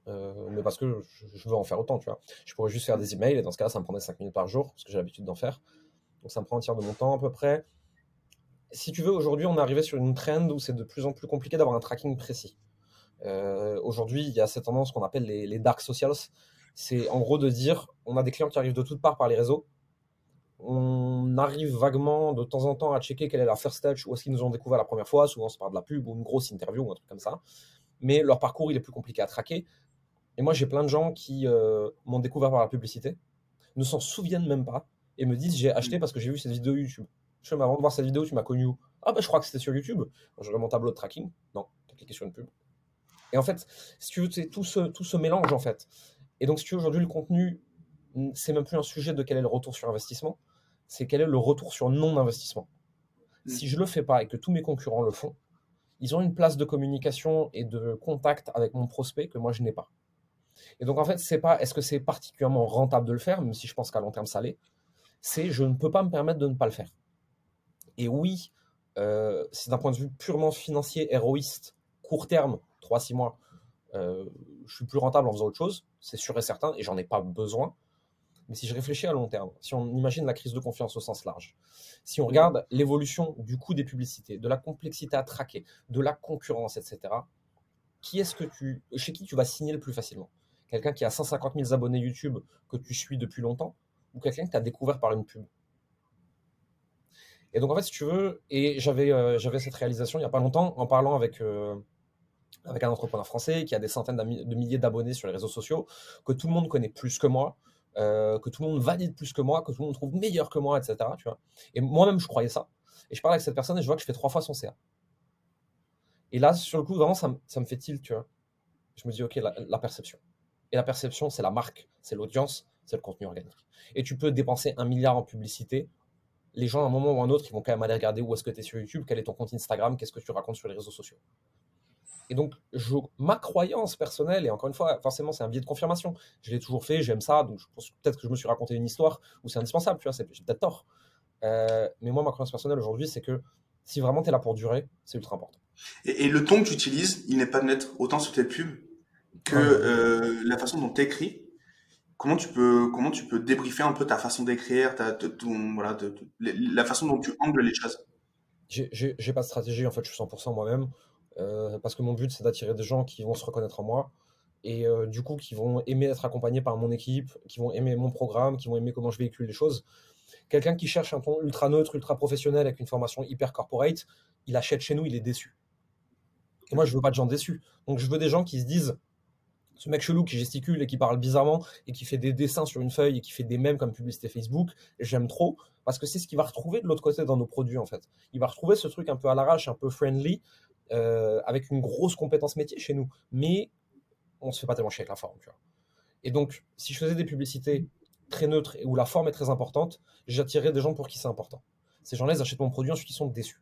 mais parce que je, veux en faire autant, tu vois. Je pourrais juste faire des emails et dans ce cas-là, ça me prendrait 5 minutes par jour parce que j'ai l'habitude d'en faire. Donc ça me prend un tiers de mon temps à peu près si tu veux, aujourd'hui, on est arrivé sur une trend où c'est de plus en plus compliqué d'avoir un tracking précis. Euh, aujourd'hui, il y a cette tendance qu'on appelle les, dark socials. C'est en gros de dire, on a des clients qui arrivent de toutes parts par les réseaux. On arrive vaguement de temps en temps à checker quelle est la first touch, où est-ce qu'ils nous ont découvert la première fois. Souvent, c'est par de la pub ou une grosse interview ou un truc comme ça. Mais leur parcours, il est plus compliqué à traquer. Et moi, j'ai plein de gens qui euh, m'ont découvert par la publicité, ne s'en souviennent même pas et me disent j'ai acheté parce que j'ai vu cette vidéo YouTube. Je avant de voir cette vidéo, tu m'as connu où? Ah, bah, je crois que c'était sur YouTube. Je mon tableau de tracking. Non, tu as cliqué sur une pub. Et en fait, si tu veux, c'est tout ce, tout ce mélange, en fait. Et donc, si tu veux, aujourd'hui, le contenu, c'est même plus un sujet de quel est le retour sur investissement, c'est quel est le retour sur non-investissement. Hmm. Si je le fais pas et que tous mes concurrents le font, ils ont une place de communication et de contact avec mon prospect que moi, je n'ai pas. Et donc, en fait, c'est pas est-ce que c'est particulièrement rentable de le faire, même si je pense qu'à long terme, ça l'est? C'est je ne peux pas me permettre de ne pas le faire. Et oui, euh, c'est d'un point de vue purement financier, héroïste, court terme, 3-6 mois, euh, je suis plus rentable en faisant autre chose, c'est sûr et certain, et j'en ai pas besoin. Mais si je réfléchis à long terme, si on imagine la crise de confiance au sens large, si on regarde l'évolution du coût des publicités, de la complexité à traquer, de la concurrence, etc., qui est-ce que tu, chez qui tu vas signer le plus facilement? Quelqu'un qui a 150 000 abonnés YouTube que tu suis depuis longtemps ou quelqu'un que tu as découvert par une pub? Et donc, en fait, si tu veux, et j'avais euh, cette réalisation il n'y a pas longtemps en parlant avec, euh, avec un entrepreneur français qui a des centaines de milliers d'abonnés sur les réseaux sociaux, que tout le monde connaît plus que moi, euh, que tout le monde valide plus que moi, que tout le monde trouve meilleur que moi, etc. Tu vois et moi-même, je croyais ça. Et je parle avec cette personne et je vois que je fais trois fois son CA. Et là, sur le coup, vraiment, ça, me fait tilt, tu vois. Je me dis, OK, la perception. Et la perception, c'est la marque, c'est l'audience, c'est le contenu organique. Et tu peux dépenser un milliard en publicité les gens, à un moment ou à un autre, ils vont quand même aller regarder où est-ce que tu es sur YouTube, quel est ton compte Instagram, qu'est-ce que tu racontes sur les réseaux sociaux. Et donc, je, ma croyance personnelle, et encore une fois, forcément, c'est un biais de confirmation. Je l'ai toujours fait, j'aime ça, donc je pense peut-être que je me suis raconté une histoire où c'est indispensable, tu vois, j'ai peut-être tort. Euh, mais moi, ma croyance personnelle aujourd'hui, c'est que si vraiment tu es là pour durer, c'est ultra important. Et, le ton que tu utilises, il n'est pas de mettre autant sur tes pubs que euh, la façon dont tu écris comment tu peux comment tu peux débriefer un peu ta façon d'écrire, ta, voilà, la façon dont tu angles les choses? J'ai pas de stratégie, en fait, je suis 100% moi-même, euh, parce que mon but, c'est d'attirer des gens qui vont se reconnaître en moi, et euh, du coup, qui vont aimer être accompagnés par mon équipe, qui vont aimer mon programme, qui vont aimer comment je véhicule les choses. Quelqu'un qui cherche un ton ultra neutre, ultra professionnel, avec une formation hyper corporate, il achète chez nous, il est déçu. Et moi, je veux pas de gens déçus. Donc, je veux des gens qui se disent, ce mec chelou qui gesticule et qui parle bizarrement et qui fait des dessins sur une feuille et qui fait des mèmes comme publicité Facebook, j'aime trop parce que c'est ce qu'il va retrouver de l'autre côté dans nos produits en fait. Il va retrouver ce truc un peu à l'arrache, un peu friendly, euh, avec une grosse compétence métier chez nous, mais on se fait pas tellement chier avec la forme. Et donc, si je faisais des publicités très neutres et où la forme est très importante, j'attirerais des gens pour qui c'est important. Ces gens-là, ils achètent mon produit, ensuite ils sont déçus.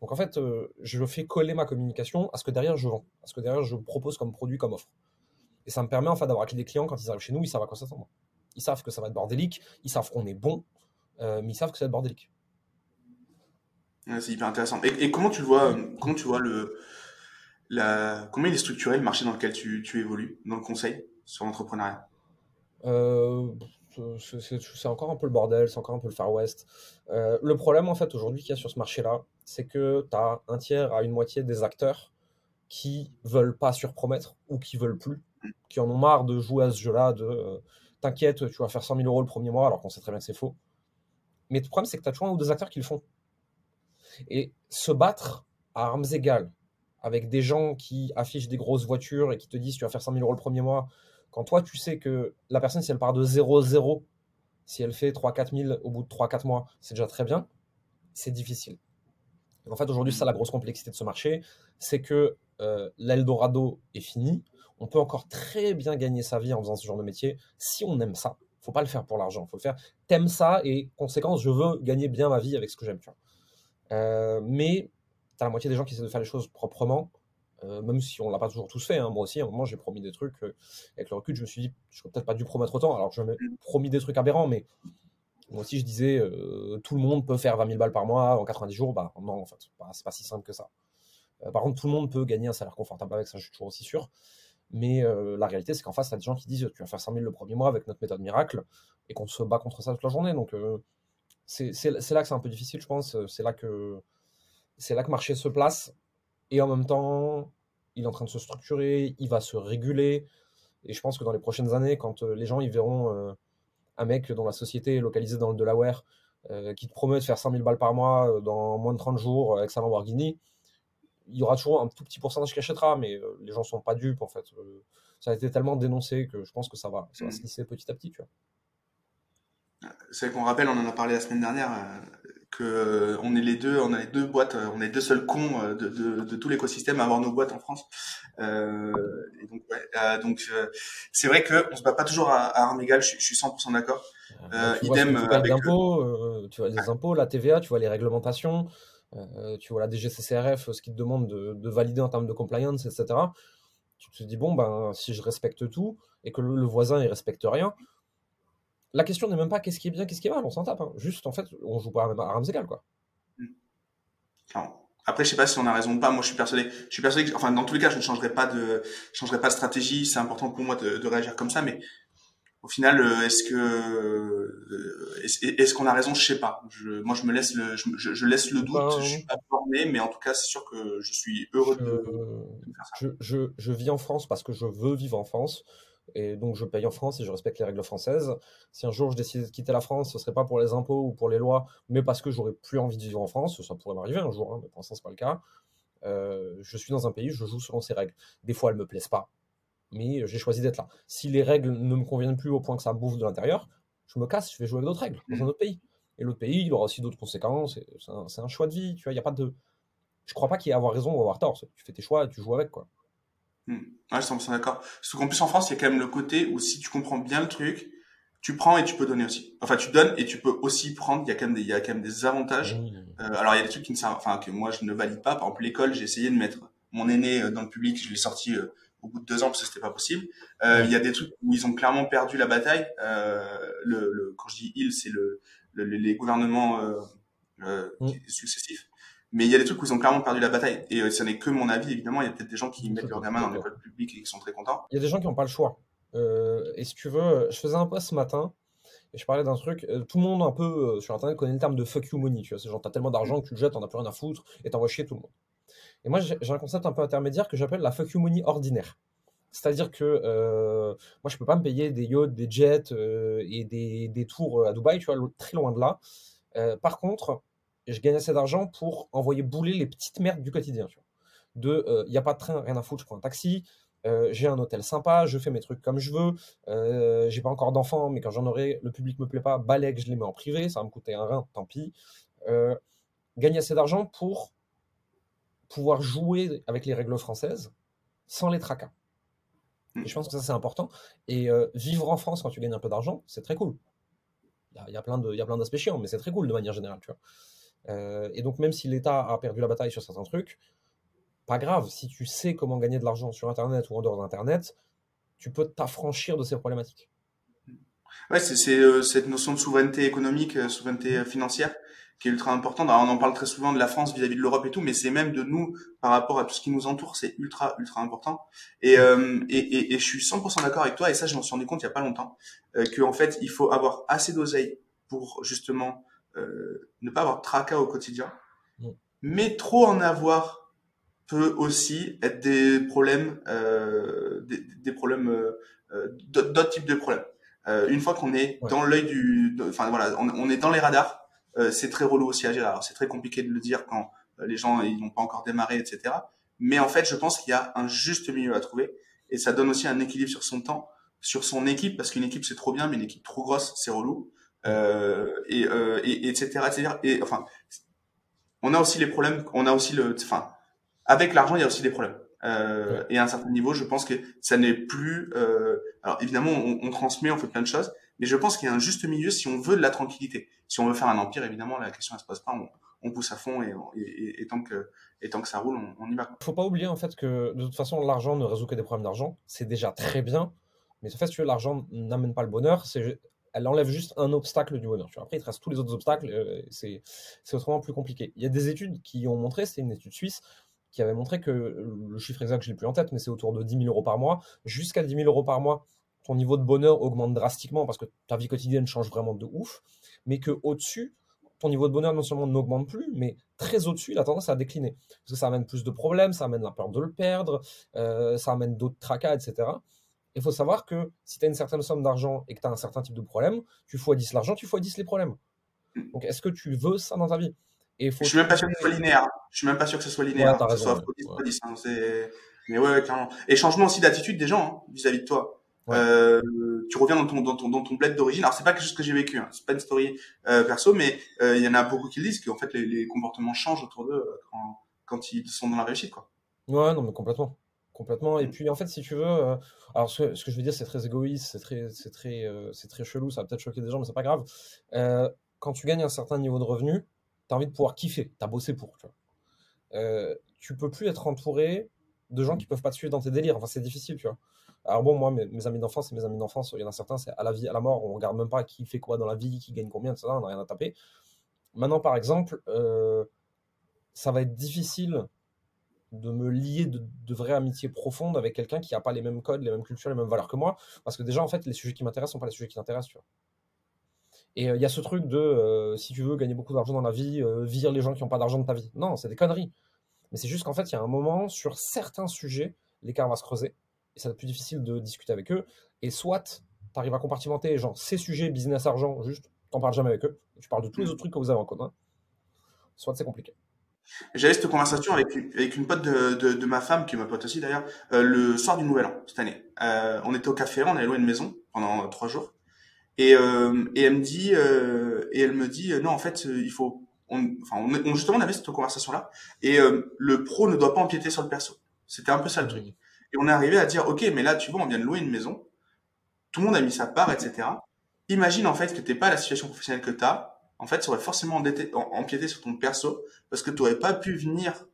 Donc en fait, euh, je fais coller ma communication à ce que derrière je vends, à ce que derrière je propose comme produit, comme offre. Et ça me permet en fait d'avoir des clients quand ils arrivent chez nous, ils savent à quoi s'attendre. Ils savent que ça va être bordélique, ils savent qu'on est bon, euh, mais ils savent que ça va être bordélique. c'est hyper intéressant. Et, comment tu vois, comment tu vois le, la, comment il est structuré le marché dans lequel tu, tu évolues, dans le conseil sur l'entrepreneuriat? Euh, c'est encore un peu le bordel, c'est encore un peu le Far West. Euh, le problème, en fait, aujourd'hui qu'il y a sur ce marché-là, c'est que tu as un tiers à une moitié des acteurs qui veulent pas surpromettre ou qui veulent plus qui en ont marre de jouer à ce jeu-là, de euh, t'inquiète, tu vas faire 100 000 euros le premier mois, alors qu'on sait très bien que c'est faux. Mais le problème, c'est que tu as toujours un ou deux acteurs qui le font. Et se battre à armes égales avec des gens qui affichent des grosses voitures et qui te disent tu vas faire 100 000 euros le premier mois, quand toi tu sais que la personne, si elle part de 0-0, si elle fait 3-4 000 au bout de 3-4 mois, c'est déjà très bien, c'est difficile. en fait, aujourd'hui, ça la grosse complexité de ce marché, c'est que euh, l'Eldorado est fini, on peut encore très bien gagner sa vie en faisant ce genre de métier si on aime ça. Faut pas le faire pour l'argent, faut le faire. T'aimes ça et conséquence, je veux gagner bien ma vie avec ce que j'aime. Euh, mais tu as la moitié des gens qui essaient de faire les choses proprement, euh, même si on l'a pas toujours tous fait. Hein. Moi aussi, à un moment, j'ai promis des trucs. Euh, avec le recul, je me suis dit, je n'aurais peut-être pas dû promettre autant. Alors, je me promis des trucs aberrants, mais moi aussi, je disais, tout le monde peut faire 20 000 balles par mois en 90 jours. Bah non, en fait, c'est pas si simple que ça. par contre, tout le monde peut gagner un salaire confortable avec ça, je suis toujours aussi sûr. Mais euh, la réalité, c'est qu'en face, tu as des gens qui disent tu vas faire 100 000 le premier mois avec notre méthode miracle et qu'on se bat contre ça toute la journée. Donc, euh, c'est là que c'est un peu difficile, je pense. C'est là que c'est là que marché se place. Et en même temps, il est en train de se structurer, il va se réguler. Et je pense que dans les prochaines années, quand euh, les gens ils verront un mec dont la société est localisée dans le Delaware, qui te promet de faire 100 000 balles par mois dans moins de 30 jours avec sa Lamborghini, il y aura toujours un tout petit pourcentage qui achètera, mais euh, les gens sont pas dupes en fait. Euh, ça a été tellement dénoncé que je pense que ça va, ça va se mm. lisser petit à petit. Tu vois. C'est qu'on rappelle, on en a parlé la semaine dernière, euh, que on est les deux, on a les deux boîtes, on est les deux seuls cons de, de, de tout l'écosystème à avoir nos boîtes en France. Euh, et donc, ouais, donc c'est vrai que on se bat pas toujours à, à armes égales. Je, je suis 100% d'accord. Euh, idem avec impôts, tu vois les impôts, la TVA, tu vois les réglementations. Euh, tu vois la DGCCRF, ce qu'ils te demande de, valider en termes de compliance, etc. Tu te dis, bon, ben, si je respecte tout et que le, voisin il respecte rien, la question n'est même pas qu'est-ce qui est bien, qu'est-ce qui est mal, on s'en tape. Hein. Juste, en fait, on joue pas à armes égales, quoi. Après, je sais pas si on a raison ou pas. Moi, je suis persuadé. Je suis persuadé que, enfin, dans tous les cas, je ne changerai pas de, changerai pas de stratégie. C'est important pour moi de, de réagir comme ça, mais au final, euh, est-ce que euh, est-ce qu'on a raison? Je sais pas. Je, moi, je me laisse le, je, laisse le doute. Ben, je suis pas formé, mais en tout cas, c'est sûr que je suis heureux de, faire ça. Je, je, vis en France parce que je veux vivre en France. Et donc, je paye en France et je respecte les règles françaises. Si un jour je décide de quitter la France, ce serait pas pour les impôts ou pour les lois, mais parce que j'aurais plus envie de vivre en France. Ça pourrait m'arriver un jour, hein, mais pour l'instant, c'est pas le cas. Euh, je suis dans un pays, je joue selon ses règles. Des fois, elles me plaisent pas mais euh, j'ai choisi d'être là. Si les règles ne me conviennent plus au point que ça bouffe de l'intérieur, je me casse, je vais jouer avec d'autres règles dans un mm. autre pays. Et l'autre pays, il aura aussi d'autres conséquences. C'est un, choix de vie, tu vois. Il y a pas de. Je crois pas qu'il y ait avoir raison ou avoir tort. Tu fais tes choix et tu joues avec, quoi. Mm. Ouais, je suis d'accord. Parce qu'en plus, en France, il y a quand même le côté où si tu comprends bien le truc, tu prends et tu peux donner aussi. Enfin, tu donnes et tu peux aussi prendre. Il y a quand même des, il y a quand même des avantages. Euh, alors, il y a des trucs qui ne servent, enfin, que moi je ne valide pas. Par exemple, l'école, j'ai essayé de mettre mon aîné euh, dans le public, je l'ai sorti au bout de deux ans parce que c'était pas possible. Euh, il y a des trucs où ils ont clairement perdu la bataille. Euh, le, le, quand je dis ils, c'est le, les gouvernements euh, mm. successifs. Mais il y a des trucs où ils ont clairement perdu la bataille. Et ce n'est que mon avis, évidemment. Il y a peut-être des gens qui mettent leur gamin dans l'école publique et qui sont très contents. Il y a des gens qui n'ont pas le choix. et si tu veux, je faisais un post ce matin et je parlais d'un truc, tout le monde un peu sur internet connaît le terme de fuck you money, tu vois, c'est genre t'as tellement d'argent que tu le jettes, t'en as plus rien à foutre et t'envoies chier tout le monde. Et moi j'ai un concept un peu intermédiaire que j'appelle la fuck you money ordinaire. C'est-à-dire que euh, moi, je peux pas me payer des yachts, des jets euh, et des, tours à Dubaï, tu vois, très loin de là. Euh, par contre, je gagne assez d'argent pour envoyer bouler les petites merdes du quotidien. De, il n'y a pas de train, rien à foutre, je prends un taxi. j'ai un hôtel sympa, je fais mes trucs comme je veux. j'ai pas encore d'enfants, mais quand j'en aurai, le public me plaît pas, balèque, je les mets en privé, ça va me coûter un rein, tant pis. gagner assez d'argent pour pouvoir jouer avec les règles françaises sans les tracas. Et je pense que ça, c'est important. Et euh, vivre en France quand tu gagnes un peu d'argent, c'est très cool. Il y a, plein d'aspects chiants, mais c'est très cool de manière générale. Tu vois. Euh, et donc, même si l'État a perdu la bataille sur certains trucs, pas grave. Si tu sais comment gagner de l'argent sur Internet ou en dehors d'Internet, tu peux t'affranchir de ces problématiques. Ouais, c'est euh, cette notion de souveraineté économique, souveraineté financière qui est ultra important. on en parle très souvent de la France vis-à-vis de l'Europe et tout, mais c'est même de nous par rapport à tout ce qui nous entoure, c'est ultra ultra important. Et, euh, et, et, et, je suis 100% d'accord avec toi, et ça je m'en suis rendu compte il y a pas longtemps, euh, qu'en fait il faut avoir assez d'oseille pour justement euh, ne pas avoir de tracas au quotidien, mm. mais trop en avoir peut aussi être des problèmes, euh, des, des, problèmes, euh, euh, d'autres types de problèmes. Une fois qu'on est dans l'œil du, enfin voilà, on, on est dans les radars euh, c'est très relou aussi à gérer. Alors c'est très compliqué de le dire quand euh, les gens ils n'ont pas encore démarré, etc. Mais en fait, je pense qu'il y a un juste milieu à trouver et ça donne aussi un équilibre sur son temps, sur son équipe parce qu'une équipe c'est trop bien, mais une équipe trop grosse c'est relou. Euh, et, euh, et, etc., etc. Et enfin, on a aussi les problèmes. On a aussi le, enfin, avec l'argent, il y a aussi des problèmes. Euh, Et à un certain niveau, je pense que ça n'est plus. Euh, alors évidemment, on, transmet, on fait plein de choses, mais je pense qu'il y a un juste milieu si on veut de la tranquillité. Si on veut faire un empire, évidemment, la question ne se pose pas. On, pousse à fond et, tant que, ça roule, on, y va. Il faut pas oublier en fait que de toute façon, l'argent ne résout que des problèmes d'argent. C'est déjà très bien. Mais en fait, si l'argent n'amène pas le bonheur. C'est elle enlève juste un obstacle du bonheur. Après, il te reste tous les autres obstacles, euh, c'est autrement plus compliqué. Il y a des études qui ont montré, c'est une étude suisse, qui avait montré que le chiffre exact, je l'ai plus en tête, mais c'est autour de 10 000 euros par mois. Jusqu'à 10 000 euros par mois, ton niveau de bonheur augmente drastiquement parce que ta vie quotidienne change vraiment de ouf, mais que au-dessus, ton niveau de bonheur non seulement n'augmente plus, mais très au-dessus, il a tendance à décliner. Parce que ça amène plus de problèmes, ça amène la peur de le perdre, euh, ça amène d'autres tracas, etc. Il faut savoir que si tu as une certaine somme d'argent et que tu as un certain type de problème, tu fois 10 l'argent, tu fois 10 les problèmes. Donc est-ce que tu veux ça dans ta vie? Et faut Je suis même pas sûr que ce soit linéaire. Je suis même pas sûr que ce soit linéaire. que ce soit 10, ouais. 10, hein, Mais ouais, clairement. Et changement aussi d'attitude des gens hein, vis-à-vis de toi. Euh, tu reviens dans ton dans ton dans ton bled d'origine. Alors c'est pas quelque chose que j'ai vécu, hein. c'est pas une story euh, perso, mais euh, il y en a beaucoup qui le disent qu'en fait les, les, comportements changent autour d'eux euh, quand, quand ils sont dans la réussite, quoi. Ouais, non mais complètement, complètement. Et mm. puis en fait, si tu veux, euh, alors ce, ce, que je veux dire, c'est très égoïste, c'est très c'est très c'est très chelou, ça va peut-être choquer des gens, mais c'est pas grave. quand tu gagnes un certain niveau de revenu, t'as envie de pouvoir kiffer, t'as bossé pour, tu vois. tu peux plus être entouré de gens qui peuvent pas te suivre dans tes délires. Enfin, c'est difficile, tu vois. Alors bon, moi, mes, amis d'enfance, c'est mes amis d'enfance. Il y en a certains, c'est à la vie, à la mort. On regarde même pas qui fait quoi dans la vie, qui gagne combien, etc. On n'a rien à taper. Maintenant, par exemple, euh, ça va être difficile de me lier de, de vraies amitiés profondes avec quelqu'un qui n'a pas les mêmes codes, les mêmes cultures, les mêmes valeurs que moi. Parce que déjà, en fait, les sujets qui m'intéressent sont pas les sujets qui t'intéressent, tu vois. Et euh, il y a ce truc de, euh, si tu veux gagner beaucoup d'argent dans la vie, vire les gens qui n'ont pas d'argent de ta vie. Non, c'est des conneries. Mais c'est juste qu'en fait, il y a un moment, sur certains sujets, l'écart va se creuser et ça va être plus difficile de discuter avec eux. Et soit tu arrives à compartimenter, genre, ces sujets, business, argent, juste, t'en parles jamais avec eux. Tu parles de tous les autres trucs que vous avez en commun. Soit c'est compliqué. J'avais cette conversation avec, une pote de, ma femme, qui est ma pote aussi d'ailleurs, euh, le soir du Nouvel An, cette année. Euh, on était au café, on avait loué une maison pendant trois jours. Et, euh, et elle me dit, euh, et elle me dit, non, en fait, il faut, on, enfin, on, justement, on avait cette conversation-là. Et euh, le pro ne doit pas empiéter sur le perso. C'était un peu ça le truc. Et on est arrivé à dire, OK, mais là, tu vois, on vient de louer une maison. Tout le monde a mis sa part, etc. Imagine, en fait, que t'es pas la situation professionnelle que tu as. En fait, ça aurait forcément empiété sur ton perso parce que tu aurais pas pu venir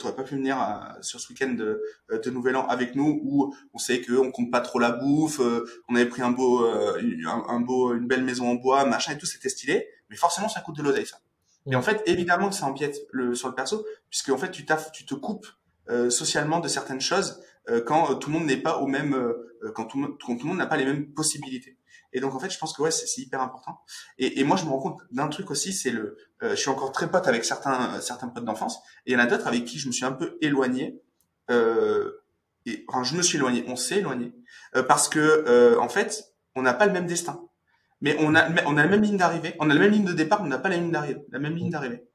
t'aurais pas pu venir sur ce week-end de, de, Nouvel An avec nous où on sait que on compte pas trop la bouffe, euh, on avait pris un beau, euh, un, beau, une belle maison en bois, machin et tout, c'était stylé. Mais forcément, ça coûte de l'oseille, ça. Et en fait, évidemment que ça empiète le, sur le perso, puisque en fait, tu, tu te coupes euh, socialement de certaines choses quand tout le monde n'est pas au même, quand tout, quand tout le monde n'a pas les mêmes possibilités. Et donc en fait, je pense que ouais, c'est hyper important. Et, et, moi, je me rends compte d'un truc aussi, c'est le, je suis encore très pote avec certains certains potes d'enfance, et il y en a d'autres avec qui je me suis un peu éloigné. Euh, et enfin, je me suis éloigné, on s'est éloigné euh, parce que euh, en fait, on n'a pas le même destin. Mais on a on a la même ligne d'arrivée, on a la même ligne de départ, on n'a pas la ligne la même ligne d'arrivée.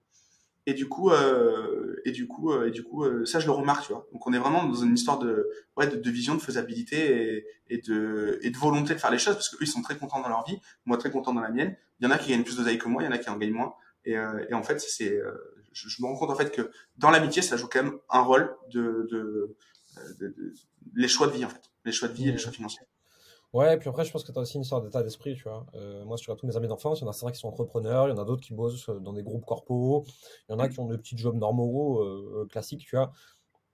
Et du coup, euh, et du coup, euh, et du coup, euh, ça je le remarque, tu vois. Donc on est vraiment dans une histoire de, ouais, de, de vision, de faisabilité et, et, de, et de volonté de faire les choses, parce qu'eux ils sont très contents dans leur vie, moi très content dans la mienne. Il y en a qui gagnent plus de taille que moi, il y en a qui en gagnent moins. Et, euh, et en fait, c'est, je, je, me rends compte en fait que dans l'amitié, ça joue quand même un rôle de, de, de, les choix de vie en fait, les choix de vie et les choix financiers. Ouais, puis après, je pense que tu as aussi une histoire d'état d'esprit, tu vois. Euh, moi, sur tous mes amis d'enfance, il y en a certains qui sont entrepreneurs, il y en a d'autres qui bossent dans des groupes corpos, il y en a qui ont des petits jobs normaux, euh, classiques, tu vois.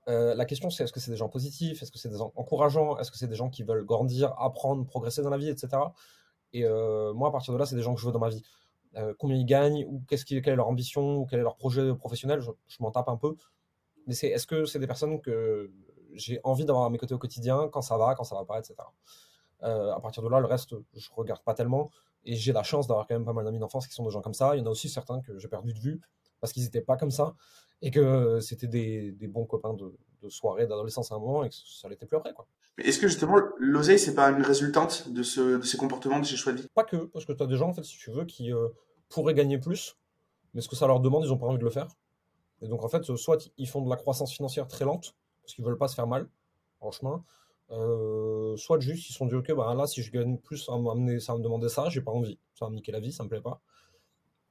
Euh, la question, c'est est-ce que c'est des gens positifs, est-ce que c'est des gens encourageants, est-ce que c'est des gens qui veulent grandir, apprendre, progresser dans la vie, etc. Et moi, à partir de là, c'est des gens que je veux dans ma vie. combien ils gagnent, ou qu'est-ce qui, quelle est leur ambition, ou quel est leur projet professionnel, je, je m'en tape un peu. Mais c'est est-ce que c'est des personnes que j'ai envie d'avoir à mes côtés au quotidien, quand ça va, quand ça va pas, etc. Euh, à partir de là, le reste, je regarde pas tellement. Et j'ai la chance d'avoir quand même pas mal d'amis d'enfance qui sont des gens comme ça. Il y en a aussi certains que j'ai perdu de vue parce qu'ils n'étaient pas comme ça et que c'était des, des, bons copains de, de soirée, d'adolescence à un moment et que ça l'était plus après. Quoi. Est-ce que justement l'oseille, c'est pas une résultante de, ce, de ces comportements de ces choix de vie Pas que, parce que tu as des gens, en fait, si tu veux, qui euh, pourraient gagner plus, mais ce que ça leur demande, ils n'ont pas envie de le faire. Et donc, en fait, soit ils font de la croissance financière très lente, parce qu'ils veulent pas se faire mal en chemin, euh, soit juste ils sont dit ok bah là si je gagne plus ça va me demander ça j'ai pas envie. Ça va me niquer la vie ça me plaît pas.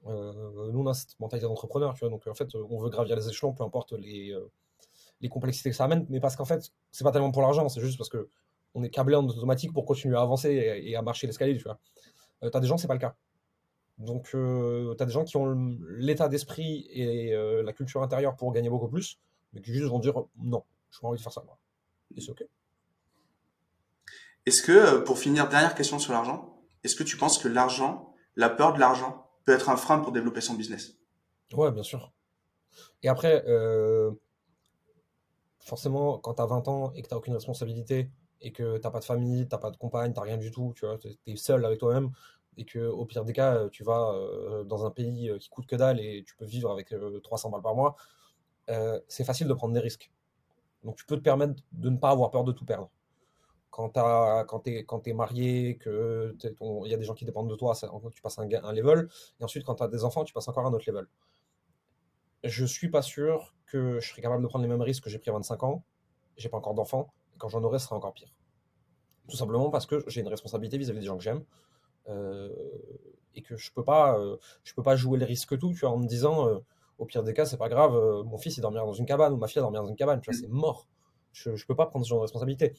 Euh, nous on a cette mentalité d'entrepreneur tu vois. Donc en fait on veut gravir les échelons peu importe les, euh, les complexités que ça amène. Mais parce qu'en fait c'est pas tellement pour l'argent c'est juste parce que on est câblé en automatique pour continuer à avancer et, à marcher l'escalier tu vois. T'as des gens c'est pas le cas. Donc t'as des gens qui ont l'état d'esprit et la culture intérieure pour gagner beaucoup plus mais qui juste vont dire non je pas envie de faire ça moi. Et c'est ok est-ce que, euh, pour finir, dernière question sur l'argent, est-ce que tu penses que l'argent, la peur de l'argent, peut être un frein pour développer son business? Ouais, bien sûr. Et après, euh, forcément, quand tu as 20 ans et que tu aucune responsabilité et que tu pas de famille, tu pas de compagne, tu rien du tout, tu vois, es seul avec toi-même et que au pire des cas, tu vas euh, dans un pays qui coûte que dalle et tu peux vivre avec 300 balles par mois, c'est facile de prendre des risques. Donc tu peux te permettre de ne pas avoir peur de tout perdre quand, tu es, quand es marié, qu'il y a des gens qui dépendent de toi, tu passes un, un level. Et ensuite, quand tu as des enfants, tu passes encore un autre level. Je suis pas sûr que je serais capable de prendre les mêmes risques que j'ai pris à 25 ans. J'ai pas encore d'enfants. Et quand j'en aurai, ce sera encore pire. Tout simplement parce que j'ai une responsabilité vis-à-vis des gens que j'aime. Euh, et que je peux pas, euh, je peux pas jouer le risque tout, tu vois, en me disant, euh, au pire des cas, c'est pas grave, mon fils il dormira dans une cabane ou ma fille dormira dans une cabane, tu vois, c'est mort. Je, je peux pas prendre ce genre de responsabilité.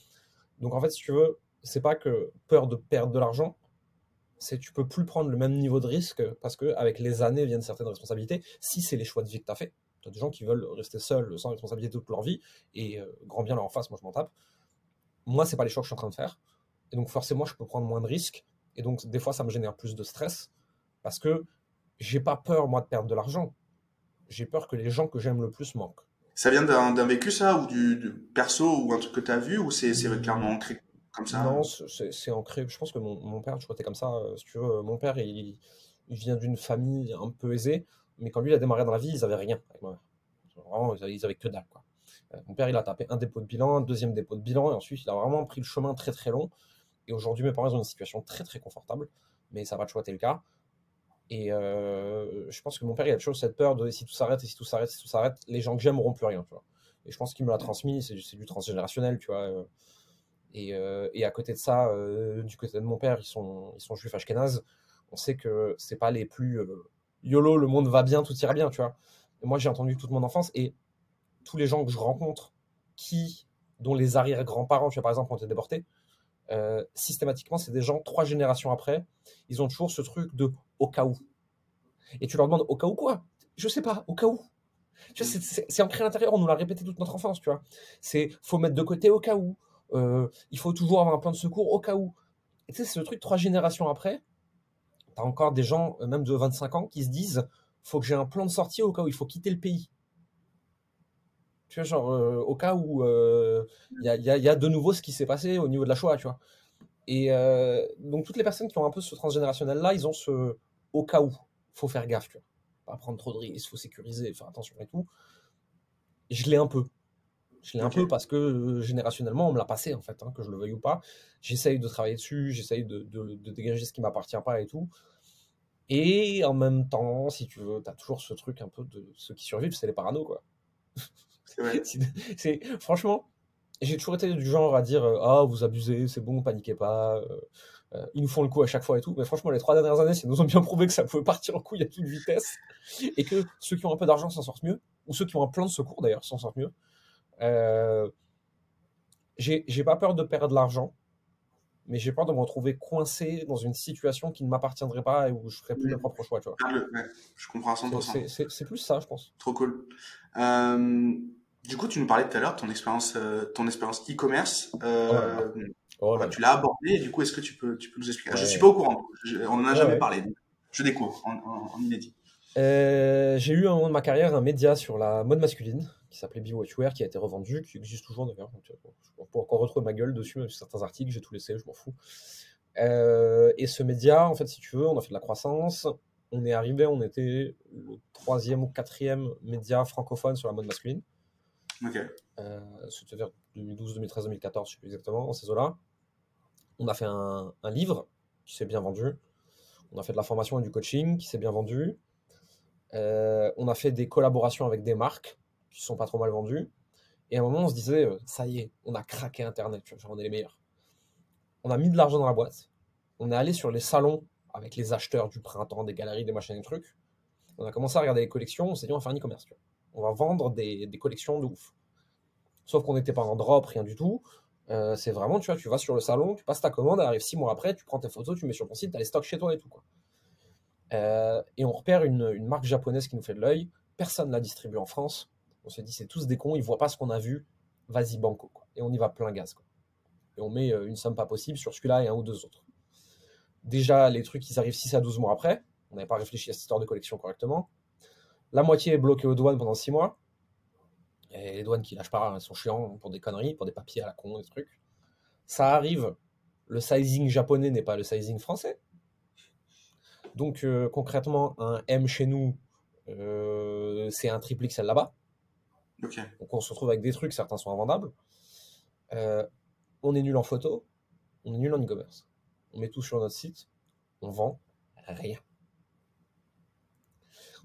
Donc en fait, si tu veux, c'est pas que peur de perdre de l'argent, c'est tu peux plus prendre le même niveau de risque parce que avec les années viennent certaines responsabilités. Si c'est les choix de vie que tu as fait, tu as des gens qui veulent rester seuls sans responsabilité toute leur vie et euh, grand bien leur en face, moi je m'en tape. Moi, c'est pas les choix que je suis en train de faire. Et donc forcément, je peux prendre moins de risques et donc des fois ça me génère plus de stress parce que j'ai pas peur moi de perdre de l'argent. J'ai peur que les gens que j'aime le plus manquent. Ça vient d'un vécu, ça, ou du, perso, ou un truc que tu as vu, ou c'est clairement ancré comme ça? Non, c'est ancré. Je pense que mon, père, je crois que comme ça, euh, si tu veux. Mon père, il, vient d'une famille un peu aisée, mais quand lui il a démarré dans la vie, ils avaient rien avec ma mère. Vraiment, ils avaient que dalle. Euh, mon père, il a tapé un dépôt de bilan, un deuxième dépôt de bilan, et ensuite, il a vraiment pris le chemin très très long. Et aujourd'hui, mes parents ont une situation très très confortable, mais ça va toujours être le cas. Et euh, je pense que mon père, il a toujours cette peur de si tout s'arrête, et si tout s'arrête, si tout s'arrête, les gens que j'aime n'auront plus rien, tu vois. Et je pense qu'il me l'a transmis, c'est du transgénérationnel, tu vois. Euh. Et, euh, et, à côté de ça, du côté de mon père, ils sont, ils sont juifs ashkénazes. On sait que c'est pas les plus YOLO, le monde va bien, tout ira bien, tu vois. Et moi, j'ai entendu toute mon enfance et tous les gens que je rencontre qui, dont les arrière-grands-parents, tu vois, par exemple, ont été déportés, systématiquement, c'est des gens, trois générations après, ils ont toujours ce truc de au cas où. Et tu leur demandes au cas où quoi? Je sais pas, au cas où. Tu vois, c'est ancré à l'intérieur, on nous l'a répété toute notre enfance, tu vois. C'est faut mettre de côté au cas où. Euh, il faut toujours avoir un plan de secours au cas où. Et tu sais, c'est le truc, trois générations après, tu as encore des gens, euh, même de 25 ans, qui se disent faut que j'ai un plan de sortie au cas où il faut quitter le pays. Tu vois, genre, au cas où il y a, y, a, de nouveau ce qui s'est passé au niveau de la Shoah, tu vois. Et donc, toutes les personnes qui ont un peu ce transgénérationnel-là, ils ont ce au cas où. faut faire gaffe, tu vois. Pas prendre trop de risques, faut sécuriser, faire attention et tout. Je l'ai un peu. Je l'ai un peu parce que générationnellement, on me l'a passé, en fait, hein, que je le veuille ou pas. J'essaye de travailler dessus, j'essaye de, de, de, dégager ce qui m'appartient pas et tout. Et en même temps, si tu veux, tu as toujours ce truc un peu de ceux qui survivent, c'est les parano, quoi. C'est franchement, j'ai toujours été du genre à dire ah vous abusez, c'est bon, paniquez pas, euh, ils nous font le coup à chaque fois et tout. Mais franchement, les trois dernières années, ils nous ont bien prouvé que ça pouvait partir en couille à toute vitesse et que ceux qui ont un peu d'argent s'en sortent mieux, ou ceux qui ont un plan de secours d'ailleurs s'en sortent mieux. Euh, j'ai pas peur de perdre l'argent, mais j'ai peur de me retrouver coincé dans une situation qui ne m'appartiendrait pas et où je ferais plus mes propres choix. Tu vois. je comprends à 100%. C'est plus ça, je pense. Trop cool. Euh, du coup, tu nous parlais tout à l'heure de ton expérience, euh, ton expérience e-commerce. Euh, oh bah, tu l'as abordé. Et du coup, est-ce que tu peux, tu peux nous expliquer? Je suis pas au courant. on en a jamais parlé. Je découvre en, en, inédit. j'ai eu un moment de ma carrière un média sur la mode masculine qui s'appelait Be What Wear, qui a été revendu, qui existe toujours d'ailleurs. je peux encore retrouver ma gueule dessus, même sur certains articles, j'ai tout laissé, je m'en fous. et ce média, en fait, si tu veux, on a fait de la croissance. On est arrivé, on était le troisième ou quatrième média francophone sur la mode masculine. Euh, c'était vers 2012, 2013, 2014, je sais plus exactement, en ces eaux-là. On a fait un, livre qui s'est bien vendu. On a fait de la formation et du coaching qui s'est bien vendu. Euh, on a fait des collaborations avec des marques qui sont pas trop mal vendues. Et à un moment, on se disait, euh, ça y est, on a craqué Internet, genre on est les meilleurs. On a mis de l'argent dans la boîte. On est allé sur les salons avec les acheteurs du printemps, des galeries, des machines et des trucs. On a commencé à regarder les collections. On s'est dit, on va faire un e-commerce on va vendre des, collections de ouf. Sauf qu'on n'était pas en drop, rien du tout. Euh, c'est vraiment, tu vois, tu vas sur le salon, tu passes ta commande, elle arrive six mois après, tu prends tes photos, tu mets sur ton site, tu les stocks chez toi et tout. Quoi. Euh, et on repère une, marque japonaise qui nous fait de l'œil. Personne ne la distribue en France. On se dit, c'est tous des cons, ils voient pas ce qu'on a vu. Vas-y, banco. Quoi. Et on y va plein gaz. Quoi. Et on met euh, une somme pas possible sur celui-là et un ou deux autres. Déjà, les trucs, ils arrivent 6 à 12 mois après. On n'avait pas réfléchi à cette histoire de collection correctement. La moitié est bloquée aux douanes pendant 6 mois. Et les douanes qui lâchent pas, elles sont chiants pour des conneries, pour des papiers à la con, des trucs. Ça arrive, le sizing japonais n'est pas le sizing français. Donc euh, concrètement, un M chez nous, euh, c'est un triple XL là-bas. Donc on se retrouve avec des trucs, certains sont invendables. Euh, on est nul en photo, on est nul en e-commerce. On met tout sur notre site, on vend rien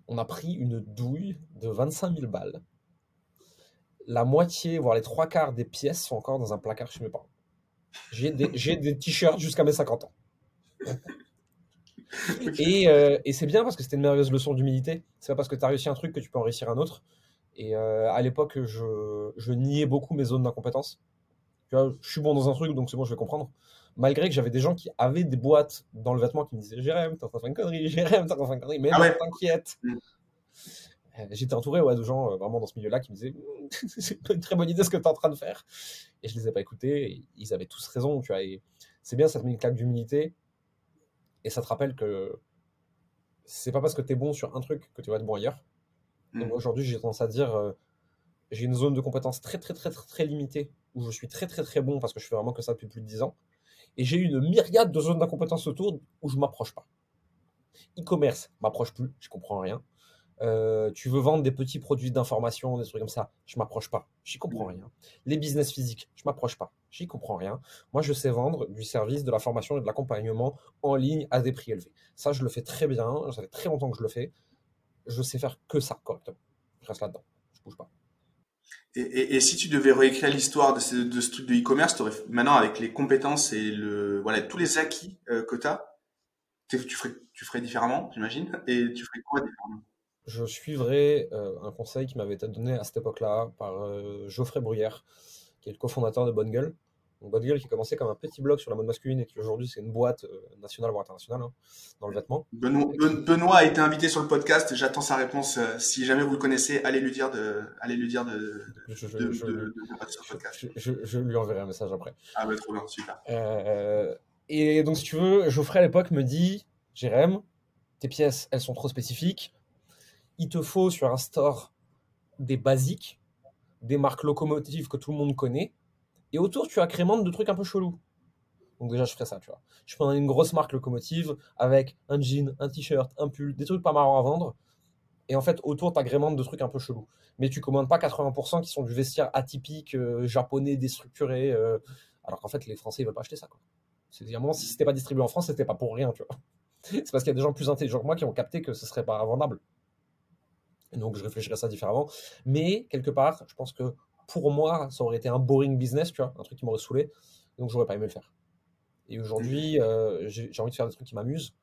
on a pris une douille de 25 000 balles. La moitié, voire les trois quarts des pièces sont encore dans un placard chez mes parents. J'ai des, t-shirts jusqu'à mes 50 ans. Euh, et, c'est bien parce que c'était une merveilleuse leçon d'humilité. C'est pas parce que tu as réussi un truc que tu peux en réussir un autre. Et euh, à l'époque, je, je, niais beaucoup mes zones d'incompétence. Tu vois, je suis bon dans un truc, donc c'est bon, je vais comprendre malgré que j'avais des gens qui avaient des boîtes dans le vêtement qui me disaient Jérém, t'es en train de faire une connerie, Jérém, t'es en train de faire une connerie, mais ah t'inquiète. Mm. Euh, j'étais entouré ouais, de gens euh, vraiment dans ce milieu-là qui me disaient c'est pas une très bonne idée ce que tu es en train de faire. Et je les ai pas écoutés, et ils avaient tous raison, tu vois. Et c'est bien, ça te met une claque d'humilité, et ça te rappelle que c'est pas parce que tu es bon sur un truc que tu vas être bon ailleurs. Mm. Aujourd'hui, j'ai tendance à dire euh, j'ai une zone de compétences très, très, très, très, très limitée où je suis très, très, très bon parce que je fais vraiment que ça depuis plus de 10 ans et j'ai une myriade de zones d'incompétence autour où je m'approche pas. E-commerce, m'approche plus, je comprends rien. Euh, tu veux vendre des petits produits d'information, des trucs comme ça, je m'approche pas, j'y comprends rien. Les business physiques, je m'approche pas, j'y comprends rien. Moi, je sais vendre du service, de la formation et de l'accompagnement en ligne à des prix élevés. Ça, je le fais très bien, ça fait très longtemps que je le fais. Je sais faire que ça correctement. Je reste là-dedans, je bouge pas. Et, si tu devais réécrire l'histoire de ce, de ce truc de e-commerce, maintenant avec les compétences et le voilà tous les acquis euh, que tu as, tu ferais, tu ferais différemment, j'imagine. Et tu ferais quoi différemment? Je suivrais euh, un conseil qui m'avait été donné à cette époque-là par euh, Geoffrey Bruyère, qui est le cofondateur de Bonne Gueule. Donc Bad Girl qui commençait comme un petit blog sur la mode masculine et qui aujourd'hui c'est une boîte euh, nationale ou internationale hein, dans le vêtement. Benoît, a été invité sur le podcast, j'attends sa réponse. Si jamais vous le connaissez, allez lui dire de, allez lui dire de, je, je, je, lui enverrai un message après. Ah bah trop bien, super. Et donc si tu veux, Geoffrey à l'époque me dit, Jérém, tes pièces elles sont trop spécifiques, il te faut sur un store des basiques des marques locomotives que tout le monde connaît, et autour, tu agrémentes de trucs un peu chelous. Donc déjà, je ferais ça, tu vois. Je prendrais une grosse marque locomotive avec un jean, un t-shirt, un pull, des trucs pas marrants à vendre. Et en fait, autour, tu agrémentes de trucs un peu chelous. Mais tu commandes pas 80% qui sont du vestiaire atypique, euh, japonais, déstructuré. Euh, alors qu'en fait, les Français, ils veulent pas acheter ça, quoi. C'est moment, si c'était pas distribué en France, c'était pas pour rien, tu vois. C'est parce qu'il y a des gens plus intelligents que moi qui ont capté que ce serait pas vendable. Donc, je réfléchirais à ça différemment. Mais, quelque part, je pense que pour moi, ça aurait été un boring business, tu vois, un truc qui m'aurait saoulé. Donc, j'aurais pas aimé le faire. Et aujourd'hui, euh, j'ai envie de faire des trucs qui m'amusent.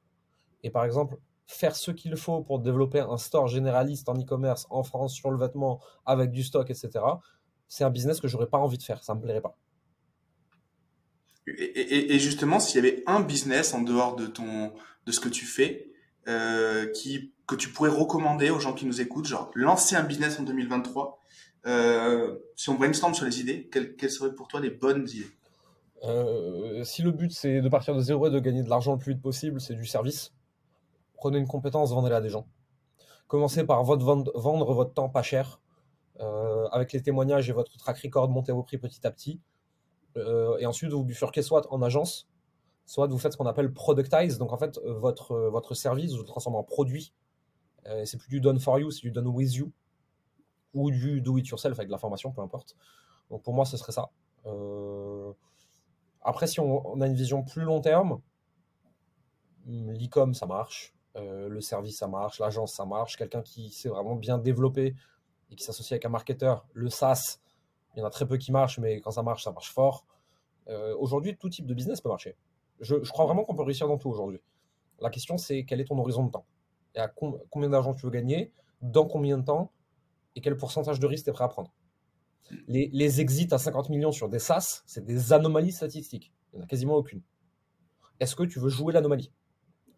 Et par exemple, faire ce qu'il faut pour développer un store généraliste en e-commerce en France sur le vêtement avec du stock, etc., c'est un business que j'aurais pas envie de faire. Ça me plairait pas. Et, justement, s'il y avait un business en dehors de ton de ce que tu fais, euh, qui que tu pourrais recommander aux gens qui nous écoutent, genre lancer un business en 2023, euh, si on brainstorm sur les idées, quelles, seraient pour toi les bonnes idées? Euh, si le but c'est de partir de zéro et de gagner de l'argent le plus vite possible, c'est du service. Prenez une compétence, vendez-la à des gens. Commencez par votre vendre, votre temps pas cher. Euh, avec les témoignages et votre track record, montez vos prix petit à petit. Euh, et ensuite, vous bifurquez soit en agence, soit vous faites ce qu'on appelle productize. Donc en fait, votre, votre service, vous le transformez en produit. C'est plus du done for you, c'est du done with you. Ou du do it yourself avec de la formation, peu importe. Donc pour moi, ce serait ça. Après, si on, a une vision plus long terme, hmm, l'e-com, ça marche. Euh, le service, ça marche. L'agence, ça marche. Quelqu'un qui s'est vraiment bien développé et qui s'associe avec un marketeur. Le SaaS, il y en a très peu qui marchent, mais quand ça marche, ça marche fort. Euh, aujourd'hui, tout type de business peut marcher. Je, crois vraiment qu'on peut réussir dans tout aujourd'hui. La question, c'est quel est ton horizon de temps? À combien d'argent tu veux gagner, dans combien de temps et quel pourcentage de risque tu es prêt à prendre les, exits à 50 millions sur des SaaS, c'est des anomalies statistiques. Il n'y en a quasiment aucune. Est-ce que tu veux jouer l'anomalie?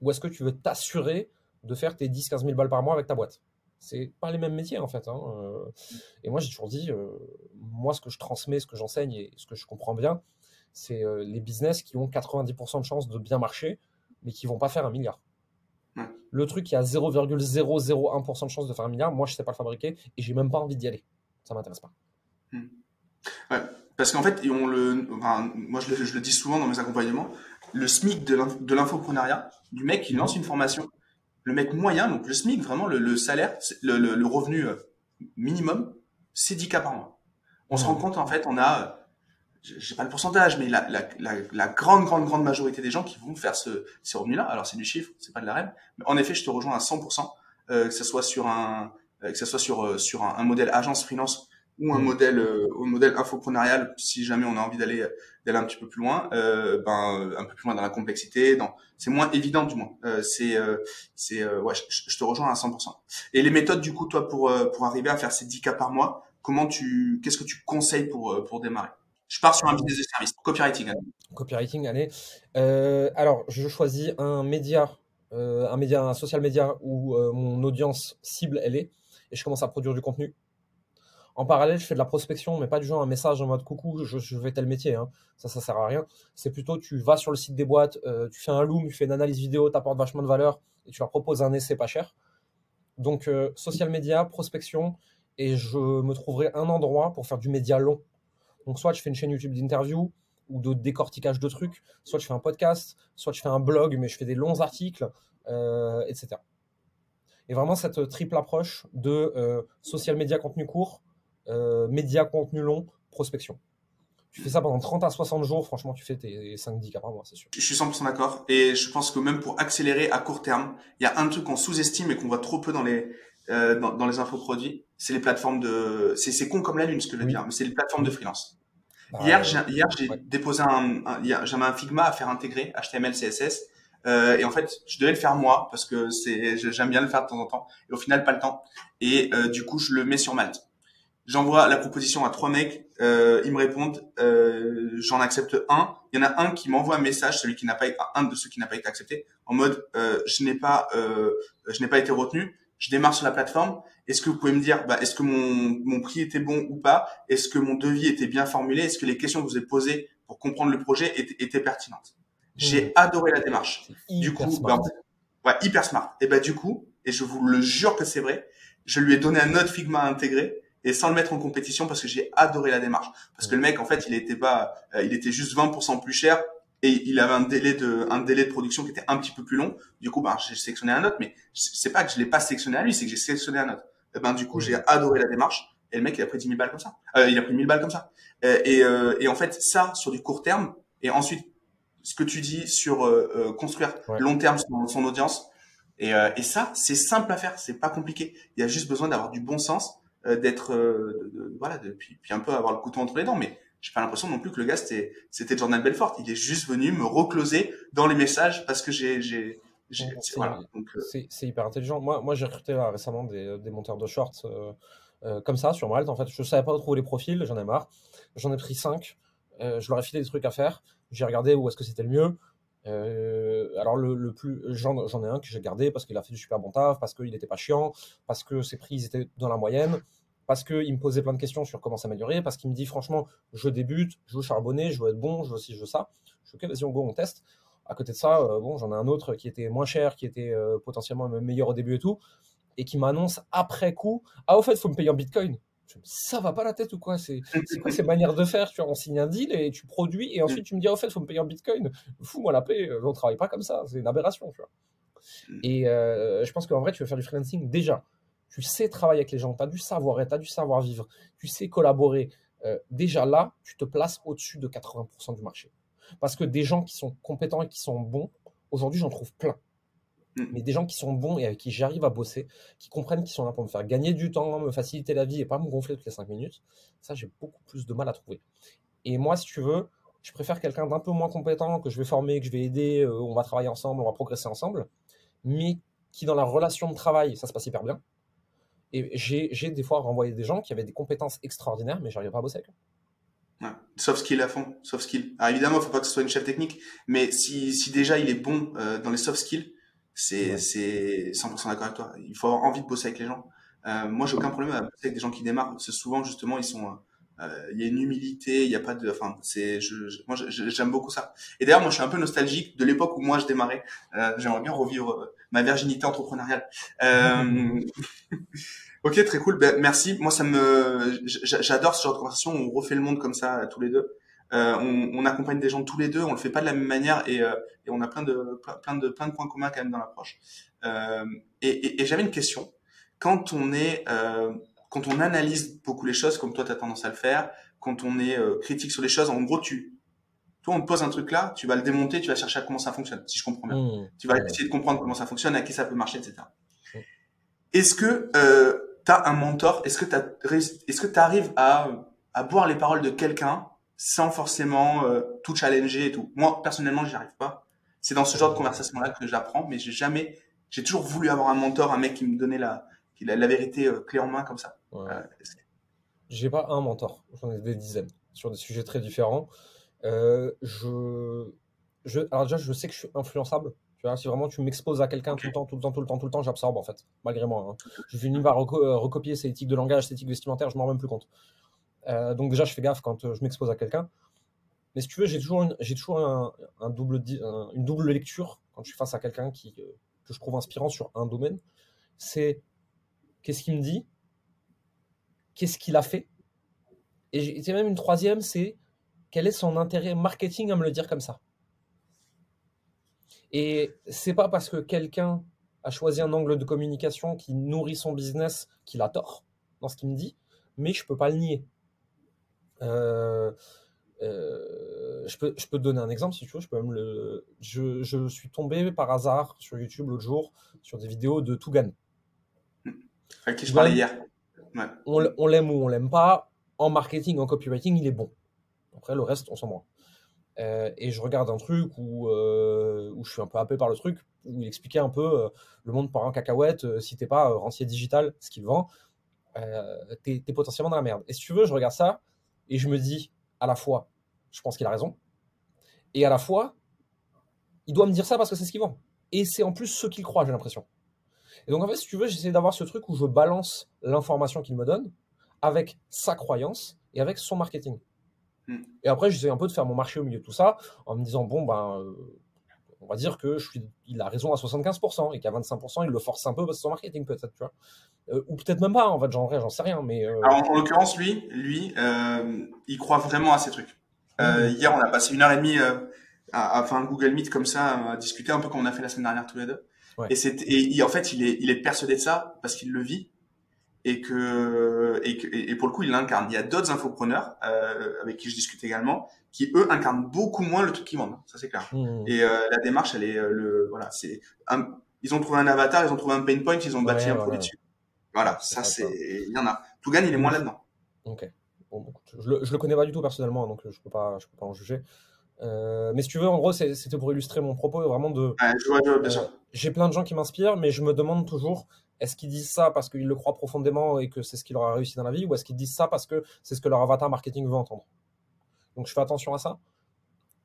Ou est-ce que tu veux t'assurer de faire tes 10-15 000 balles par mois avec ta boîte? C'est pas les mêmes métiers en fait. Hein, euh. Et moi j'ai toujours dit, euh, moi ce que je transmets, ce que j'enseigne et ce que je comprends bien, c'est euh, les business qui ont 90% de chances de bien marcher, mais qui vont pas faire un milliard. Le truc qui a 0,001% de chance de faire un milliard, moi je sais pas le fabriquer et j'ai même pas envie d'y aller. Ça m'intéresse pas. Hmm. Ouais, parce qu'en fait, on le, enfin, moi je le, je le, dis souvent dans mes accompagnements, le SMIC de l'infoprenariat, du mec qui lance une formation, le mec moyen, donc le SMIC, vraiment le, salaire, le, le, revenu euh, minimum, c'est 10 k par mois. On se rend compte, en fait, on a, j'ai pas le pourcentage, mais la, la, la, la, grande, grande, grande majorité des gens qui vont faire ce, ces revenus-là, alors c'est du chiffre, c'est pas de la rêve, mais en effet, je te rejoins à 100%, euh, que ce soit sur un, euh, que ce soit sur, euh, sur un, un modèle agence freelance ou un mm. modèle euh, un modèle infoprenarial si jamais on a envie d'aller d'aller un petit peu plus loin euh, ben un peu plus loin dans la complexité dans c'est moins évident du moins. Euh, c'est euh, c'est euh, ouais je, te rejoins à 100% et les méthodes du coup toi pour pour arriver à faire ces 10 cas par mois comment tu qu'est-ce que tu conseilles pour pour démarrer? Je pars sur un business de service copywriting copywriting allez alors je choisis un média un média un social média où mon audience cible elle est et je commence à produire du contenu en parallèle, je fais de la prospection, mais pas du genre un message en mode coucou, je, je fais tel métier. Hein. Ça, ça sert à rien. C'est plutôt tu vas sur le site des boîtes, euh, tu fais un loom, tu fais une analyse vidéo, tu apportes vachement de valeur et tu leur proposes un essai pas cher. Donc, euh, social media, prospection, et je me trouverai un endroit pour faire du média long. Donc, soit je fais une chaîne YouTube d'interview ou de décortiquage de trucs, soit je fais un podcast, soit je fais un blog, mais je fais des longs articles, euh, etc. Et vraiment cette triple approche de social media contenu court, euh, média, contenu long, prospection. Tu fais ça pendant 30 à 60 jours, franchement, tu fais tes 5-10 cas par c'est sûr. Je suis 100% d'accord. Et je pense que même pour accélérer à court terme, il y a un truc qu'on sous-estime et qu'on voit trop peu dans les, euh, dans, dans, les infoproduits, c'est les plateformes de... C'est con comme la lune, ce que je veux dire, mais c'est les plateformes de freelance. Bah, hier, j'ai hier, j'ai déposé un, j'avais un Figma à faire intégrer, HTML, CSS. Euh, et en fait, je devais le faire moi parce que c'est, j'aime bien le faire de temps en temps. Et au final, pas le temps. Et euh, du coup, je le mets sur Malte. J'envoie la proposition à trois mecs, euh, ils me répondent, euh, j'en accepte un. Il y en a un qui m'envoie un message, celui qui n'a pas un de ceux qui n'a pas été accepté, en mode euh, je n'ai pas, euh, je n'ai pas été retenu. Je démarre sur la plateforme. Est-ce que vous pouvez me dire, bah, est-ce que mon, mon prix était bon ou pas? Est-ce que mon devis était bien formulé? Est-ce que les questions que vous avez posées pour comprendre le projet étaient, étaient pertinentes? J'ai mmh. adoré la démarche. Du coup, bah, ouais, hyper smart. Et bah du coup, et je vous le jure que c'est vrai, je lui ai donné un autre Figma à intégrer et sans le mettre en compétition parce que j'ai adoré la démarche. Parce que le mec, en fait, il était pas, euh, il était juste 20% plus cher et il avait un délai de, un délai de production qui était un petit peu plus long. Du coup, ben, j'ai sélectionné un autre, mais c'est pas que je l'ai pas sélectionné à lui, c'est que j'ai sélectionné un autre. Et ben, du coup, j'ai adoré la démarche. Et le mec, il a pris 10 000 balles comme ça. Euh, il a pris 1000 balles comme ça. Euh, et, euh, et en fait, ça, sur du court terme, et ensuite, ce que tu dis sur euh, euh, construire long terme son, son audience, et, et ça, c'est simple à faire, c'est pas compliqué. Il y a juste besoin d'avoir du bon sens, d'être, voilà, de, puis, puis un peu avoir le couteau entre les dents, mais j'ai pas l'impression non plus que le gars c'était c'était Jordan Belfort. Il est juste venu me recloser dans les messages parce que j'ai j'ai voilà. c'est hyper intelligent. Moi moi j'ai recruté récemment des, des monteurs de shorts euh, euh, comme ça sur Malte. En fait, je savais pas trouver les profils, j'en ai marre. J'en ai pris 5. Euh, je leur ai filé des trucs à faire. J'ai regardé où est-ce que c'était le mieux. Euh, alors le, le plus, j'en ai un que j'ai gardé parce qu'il a fait du super bon taf, parce qu'il n'était pas chiant, parce que ses prix étaient dans la moyenne, parce qu'il me posait plein de questions sur comment s'améliorer, parce qu'il me dit franchement, je débute, je veux charbonner, je veux être bon, je veux ci, je veux ça. Je suis ok, vas-y, on go, on teste. À côté de ça, bon, j'en ai un autre qui était moins cher, qui était potentiellement meilleur au début et tout et qui m'annonce après coup Ah, au fait, il faut me payer en bitcoin. ça va pas la tête ou quoi? C'est quoi ces manières de faire? Tu vois, on signe un deal et tu produis et ensuite tu me dis au fait, il faut me payer en bitcoin. Fous-moi la paix, on travaille pas comme ça, c'est une aberration. Tu vois. Et euh, je pense qu'en vrai, tu veux faire du freelancing déjà. Tu sais travailler avec les gens, tu as du savoir-être, tu as du savoir-vivre, tu sais collaborer. Euh, déjà là, tu te places au-dessus de 80% du marché. Parce que des gens qui sont compétents et qui sont bons, aujourd'hui, j'en trouve plein. Mm. mais des gens qui sont bons et avec qui j'arrive à bosser, qui comprennent qu'ils sont là pour me faire gagner du temps, me faciliter la vie et pas me gonfler toutes les 5 minutes, ça j'ai beaucoup plus de mal à trouver. Et moi, si tu veux, je préfère quelqu'un d'un peu moins compétent, que je vais former, que je vais aider, euh, on va travailler ensemble, on va progresser ensemble, mais qui dans la relation de travail, ça se passe hyper bien. Et j'ai des fois renvoyé des gens qui avaient des compétences extraordinaires, mais j'arrivais pas à bosser avec eux. Ouais. Soft skill à fond, soft skill. Alors évidemment, il faut pas que ce soit une chef technique, mais si, si déjà il est bon euh, dans les soft skills, c'est c'est 100% d'accord avec toi. Il faut avoir envie de bosser avec les gens. Euh, moi, j'ai aucun problème à bosser avec des gens qui démarrent. Parce que souvent, justement, ils sont euh, il y a une humilité, il y a pas de, enfin, c'est, je, je, moi, j'aime beaucoup ça. Et d'ailleurs, moi, je suis un peu nostalgique de l'époque où moi je démarrais. Euh, J'aimerais bien revivre euh, ma virginité entrepreneuriale. Ok, très cool. Ben, merci. Moi, ça me, j'adore ce genre de conversation. On refait le monde comme ça tous les deux. Euh, on, on, accompagne des gens tous les deux, on le fait pas de la même manière et, euh, et on a plein de, plein de plein de points communs quand même dans l'approche. Euh, et, et, et j'avais une question. Quand on est euh, quand on analyse beaucoup les choses, comme toi tu as tendance à le faire, quand on est euh, critique sur les choses, en gros tu toi on te pose un truc là, tu vas le démonter, tu vas chercher à comment ça fonctionne, si je comprends bien. Mmh. tu vas essayer de comprendre comment ça fonctionne, à qui ça peut marcher, etc. Est-ce que euh, tu as un mentor Est-ce que tu est-ce que tu arrives à à boire les paroles de quelqu'un sans forcément euh, tout challenger et tout? Moi, personnellement, j'y arrive pas. C'est dans ce genre de conversation-là que j'apprends, mais j'ai jamais, j'ai toujours voulu avoir un mentor, un mec qui me donnait la, la vérité euh, clé en main comme ça. Ouais. Euh, j'ai pas un mentor, j'en ai des dizaines sur des sujets très différents. Euh, je, je, alors déjà, je sais que je suis influençable. Tu vois, si vraiment tu m'exposes à quelqu'un tout le temps, tout le temps, tout le temps, tout le temps, j'absorbe en fait, malgré moi. Hein. Je finis par reco recopier ses éthiques de langage, ses éthiques vestimentaires, je m'en rends même plus compte. Euh, donc déjà, je fais gaffe quand euh, je m'expose à quelqu'un. Mais si tu veux, j'ai toujours, une, j'ai toujours un, un double, un, une double lecture quand je suis face à quelqu'un qui, euh, que je trouve inspirant sur un domaine. C'est qu'est-ce qu'il me dit, qu'est-ce qu'il a fait? Et j'ai même une troisième, c'est quel est son intérêt marketing à me le dire comme ça? Et c'est pas parce que quelqu'un a choisi un angle de communication qui nourrit son business qu'il a tort dans ce qu'il me dit, mais je peux pas le nier. Euh, euh, je, peux, je peux te donner un exemple si tu veux. Je, peux même le, je, je suis tombé par hasard sur YouTube l'autre jour sur des vidéos de Tougan. Qui je parlais hier. Ouais. On, l'aime ou on l'aime pas. En marketing, en copywriting, il est bon. Après, le reste, on s'en branle. Euh, et je regarde un truc où, euh, où je suis un peu happé par le truc, où il expliquait un peu euh, le monde par un cacahuète, si t'es pas rentier digital, ce qu'il vend, t'es es potentiellement dans la merde. Et si tu veux, je regarde ça, et je me dis, à la fois, je pense qu'il a raison, et à la fois, il doit me dire ça parce que c'est ce qu'il vend. Et c'est en plus ce qu'il croit, j'ai l'impression. Et donc, en fait, si tu veux, j'essaie d'avoir ce truc où je balance l'information qu'il me donne avec sa croyance et avec son marketing. Hmm. Et après, j'essaie un peu de faire mon marché au milieu de tout ça en me disant, bon, ben, euh, on va dire que je suis, il a raison à 75% et qu'à 25%, il le force un peu parce que son marketing peut-être, tu vois. Euh, ou peut-être même pas, en fait, j'en, j'en sais rien. Mais, euh, en, l'occurrence, lui, lui il croit vraiment à ces trucs. Mmh. Hier, on a passé une heure et demie à, faire un Google Meet comme ça, à discuter un peu comme on a fait la semaine dernière tous les deux. Et, c'est, et, en fait, il est, il est persuadé de ça parce qu'il le vit et que, et, que, et pour le coup, il l'incarne. Il y a d'autres infopreneurs avec qui je discute également qui eux incarnent beaucoup moins le truc qu'ils vendent. Ça c'est clair. Mmh. Et euh, la démarche, elle est euh, le voilà, c'est ils ont trouvé un avatar, ils ont trouvé un pain point, ils ont bâti un produit dessus. Voilà, ça c'est il y en a. Tout gagne, il est moins là-dedans. Ok. Bon, je, le, je le connais pas du tout personnellement, donc je peux pas je peux pas en juger. Euh, mais si tu veux, en gros, c'était pour illustrer mon propos, vraiment de. Euh, J'ai plein de gens qui m'inspirent, mais je me demande toujours, est-ce qu'ils disent ça parce qu'ils le croient profondément et que c'est ce qui leur a réussi dans la vie, ou est-ce qu'ils disent ça parce que c'est ce que leur avatar marketing veut entendre? Donc je fais attention à ça.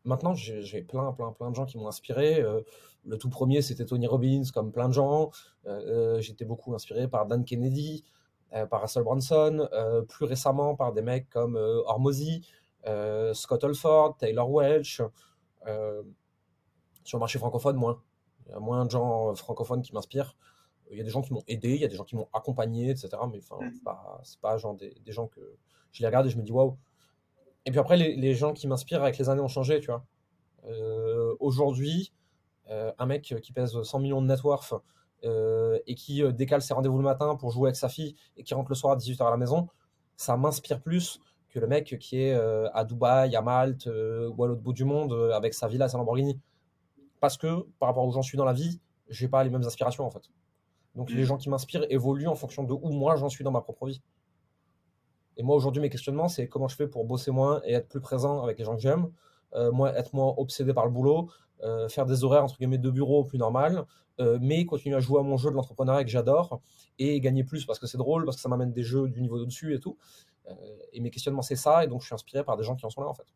Maintenant, j'ai plein, plein, plein de gens qui m'ont inspiré. Euh, le tout premier, c'était Tony Robbins, comme plein de gens. Euh, euh, j'étais beaucoup inspiré par Dan Kennedy, par Russell Brunson, plus récemment par des mecs comme Hormozy, Scott Holford, Taylor Welch. sur le marché francophone, moins. Il y a moins de gens francophones qui m'inspirent. Il y a des gens qui m'ont aidé, il y a des gens qui m'ont accompagné, etc. Mais enfin, mm. c'est pas, pas genre des, des, gens que je les regarde et je me dis waouh, et puis après, les, gens qui m'inspirent avec les années ont changé, tu vois. Euh, aujourd'hui, euh, un mec qui pèse 100 millions de net worth euh, et qui décale ses rendez-vous le matin pour jouer avec sa fille et qui rentre le soir à 18h à la maison, ça m'inspire plus que le mec qui est à Dubaï, à Malte ou à l'autre bout du monde avec sa villa, sa Lamborghini. Parce que par rapport à où j'en suis dans la vie, j'ai pas les mêmes aspirations en fait. Donc les mmh. gens qui m'inspirent évoluent en fonction de où moi j'en suis dans ma propre vie. Et moi, aujourd'hui, mes questionnements, c'est comment je fais pour bosser moins et être plus présent avec les gens que j'aime, euh, moi, être moins obsédé par le boulot, euh, faire des horaires, entre guillemets, de bureau plus normal, euh, mais continuer à jouer à mon jeu de l'entrepreneuriat que j'adore et gagner plus parce que c'est drôle, parce que ça m'amène des jeux du niveau au-dessus et tout. et mes questionnements, c'est ça. Et donc, je suis inspiré par des gens qui en sont là, en fait.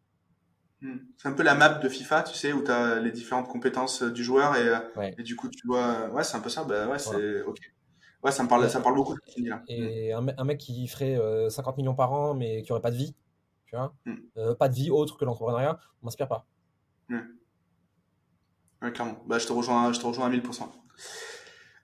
Hmm. C'est un peu la map de FIFA, tu sais, où tu as les différentes compétences du joueur et, et du coup, tu vois. Ouais, c'est un peu ça. Bah, ouais, c'est OK. Ouais, ça me parle, ça parle beaucoup. Et un, mec qui ferait 50 euh, millions par an, mais qui aurait pas de vie, tu vois, mm. euh, pas de vie autre que l'entrepreneuriat, m'inspire pas. Ouais, clairement. Bah, je te rejoins, je te rejoins à 1000%.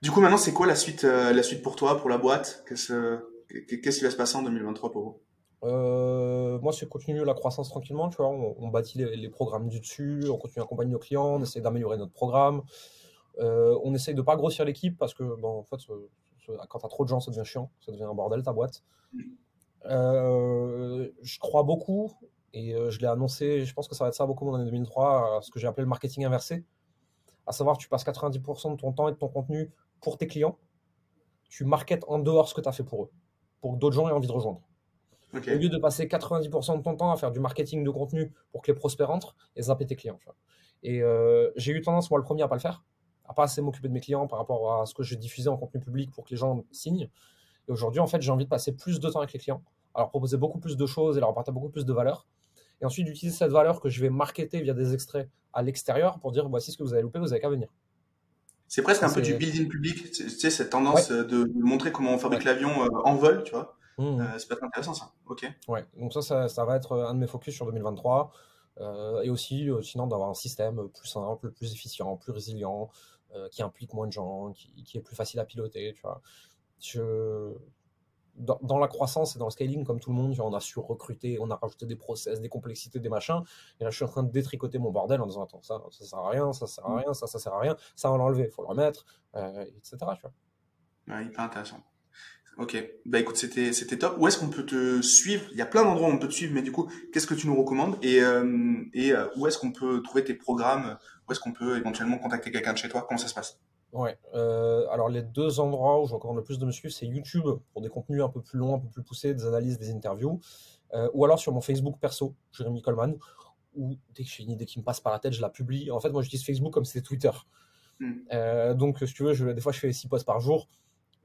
Du coup, maintenant, c'est quoi la suite, euh, la suite pour toi, pour la boîte? Qu'est-ce qu'est-ce qui va se passer en 2023 pour vous? Moi, c'est continuer la croissance tranquillement. Tu vois, on, bâtit les, programmes du dessus, on continue à accompagner nos clients, on essaie d'améliorer notre programme. on essaye de pas grossir l'équipe parce que, bon, en fait, quand tu as trop de gens, ça devient chiant, ça devient un bordel ta boîte. Euh, je crois beaucoup, et euh, je l'ai annoncé, je pense que ça va être ça beaucoup mon année 2003, ce que j'ai appelé le marketing inversé. À savoir, tu passes 90% de ton temps et de ton contenu pour tes clients, tu marketes en dehors ce que tu as fait pour eux, pour que d'autres gens aient envie de rejoindre. Au lieu de passer 90% de ton temps à faire du marketing de contenu pour que les prospects rentrent et zapper tes clients. Et euh, j'ai eu tendance, moi, le premier, à pas le faire pas assez m'occuper de mes clients par rapport à ce que je diffusais en contenu public pour que les gens signent. Et aujourd'hui, en fait, j'ai envie de passer plus de temps avec les clients, alors proposer beaucoup plus de choses et leur apporter beaucoup plus de valeur. Et ensuite, d'utiliser cette valeur que je vais marketer via des extraits à l'extérieur pour dire voici ce que vous avez loupé, vous avez qu'à venir. C'est presque un peu du building public, tu sais, cette tendance de montrer comment on fabrique l'avion euh, en vol, tu vois. Mmh. Euh, c'est pas intéressant ça. Ok. Ouais, donc ça, ça, ça, va être un de mes focus sur 2023. Euh, et aussi, sinon, d'avoir un système plus simple, plus efficient, plus résilient, euh, qui implique moins de gens, qui, est plus facile à piloter, tu vois. Je... Dans, la croissance et dans le scaling, comme tout le monde, on a su recruter, on a rajouté des process, des complexités, des machins. Et là, je suis en train de détricoter mon bordel en disant Attends, ça, ça sert à rien, ça sert à rien, ça, ça sert à rien, ça, on va l'enlever, il faut le remettre, euh, etc. Tu vois. Ouais, hyper intéressant. Ok, bah écoute, c'était c'était top. Où est-ce qu'on peut te suivre? Il y a plein d'endroits où on peut te suivre, mais du coup, qu'est-ce que tu nous recommandes? Et, euh, et euh, où est-ce qu'on peut trouver tes programmes? Où est-ce qu'on peut éventuellement contacter quelqu'un de chez toi? Comment ça se passe? Ouais, euh, alors les deux endroits où je recommande le plus de me suivre, c'est YouTube pour des contenus un peu plus longs, un peu plus poussés, des analyses, des interviews, ou alors sur mon Facebook perso, Jérémy Coleman, où dès que j'ai une idée qui me passe par la tête, je la publie. En fait, moi, j'utilise Facebook comme c'était Twitter. Hmm. donc, si tu veux, je, des fois, je fais six posts par jour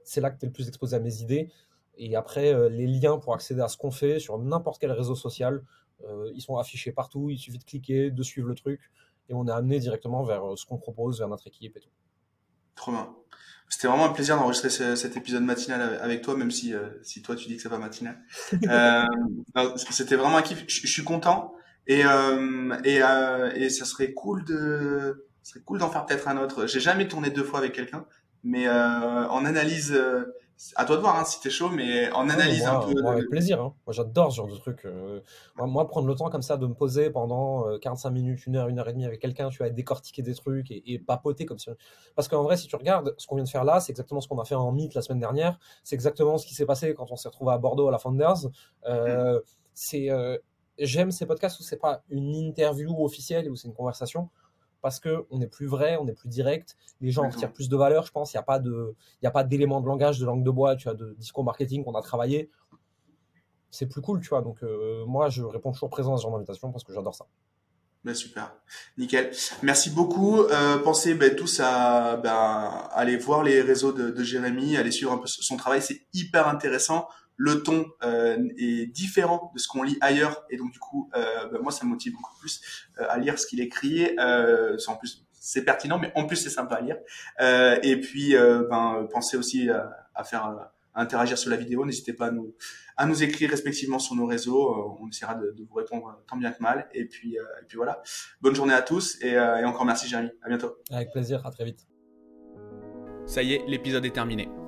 c'est là que tu es le plus exposé à mes idées. Et après, euh, les liens pour accéder à ce qu'on fait sur n'importe quel réseau social, euh, ils sont affichés partout. Il suffit de cliquer, de suivre le truc, et on est amené directement vers euh, ce qu'on propose, vers notre équipe et tout. Trop bien. C'était vraiment un plaisir d'enregistrer cet épisode matinal avec toi, même si, si toi tu dis que c'est pas matinal. C'était vraiment un kiff. Je, suis content et, et, et ça serait cool de serait cool d'en faire peut-être un autre. J'ai jamais tourné deux fois avec quelqu'un, mais euh, en analyse, euh, à toi de voir hein, si t'es chaud, mais en analyse un peu. Moi, avec plaisir. Hein. Moi, j'adore ce genre de truc. Euh. moi, prendre le temps comme ça de me poser pendant 45 minutes, une heure, une heure et demie avec quelqu'un, tu vas décortiquer des trucs et, papoter comme si. Parce qu'en vrai, si tu regardes ce qu'on vient de faire là, c'est exactement ce qu'on a fait en Meet la semaine dernière. C'est exactement ce qui s'est passé quand on s'est retrouvé à Bordeaux à la Founders. Mm. C'est j'aime ces podcasts où c'est pas une interview officielle, où c'est une conversation, parce qu'on est plus vrai, on est plus direct, les gens en retirent plus de valeur, je pense. Il n'y a pas de, il a pas d'éléments de langage, de langue de bois, tu as de discours marketing qu'on a travaillé. C'est plus cool, tu vois. Donc euh, moi, je réponds toujours présent à ce genre d'invitation parce que j'adore ça. Ben, super, nickel. Merci beaucoup. Euh, pensez ben, tous à ben, aller voir les réseaux de, de Jérémy, aller suivre un peu son travail, c'est hyper intéressant le ton euh, est différent de ce qu'on lit ailleurs. Et donc du coup euh, bah, moi ça me motive beaucoup plus euh, à lire ce qu'il écrit. Euh, en plus c'est pertinent mais en plus c'est sympa à lire. Euh, et puis ben pensez aussi à, faire à interagir sur la vidéo. N'hésitez pas à nous à nous écrire respectivement sur nos réseaux. On essaiera de, de, vous répondre tant bien que mal. Et puis et puis voilà. Bonne journée à tous et, et encore merci Jérémy. À bientôt. Avec plaisir. À très vite. Ça y est l'épisode est terminé